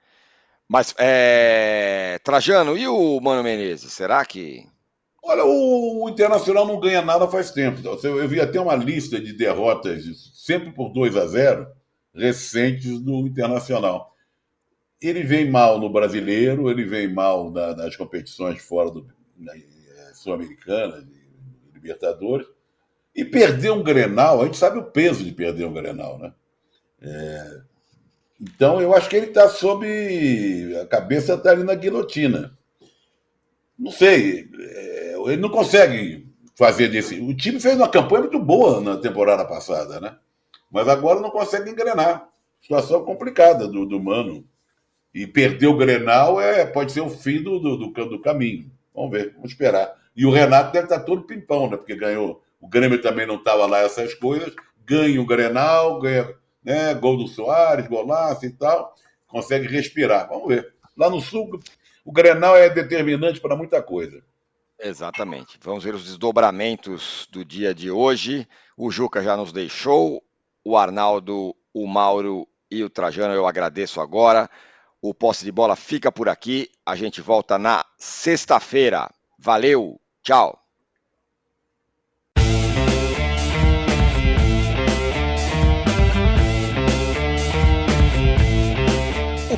Speaker 3: Mas, é... Trajano, e o Mano Menezes? Será que.
Speaker 4: Olha, o, Internacional não ganha nada faz tempo. Eu, eu vi até uma lista de derrotas, sempre por 2 a 0 recentes do Internacional. Ele vem mal no brasileiro, ele vem mal na- nas competições fora do eh, sul-americana, Libertadores, e perder um Grenal, a gente sabe o peso de perder um Grenal, né? É, então eu acho que ele está sob. A cabeça está ali na guilhotina. Não sei, é, ele não consegue fazer desse. O time fez uma campanha muito boa na temporada passada, né? Mas agora não consegue engrenar. Situação complicada do, do Mano. E perder o Grenal é, pode ser o fim do, do, do, do caminho. Vamos ver, vamos esperar. E o Renato deve estar todo pimpão, né? Porque ganhou. O Grêmio também não estava lá essas coisas. Ganha o Grenal, ganha né, gol do Soares, golaço e tal. Consegue respirar. Vamos ver. Lá no Sul, o Grenal é determinante para muita coisa.
Speaker 3: Exatamente. Vamos ver os desdobramentos do dia de hoje. O Juca já nos deixou. O Arnaldo, o Mauro e o Trajano eu agradeço agora. O posse de bola fica por aqui. A gente volta na sexta-feira. Valeu, tchau.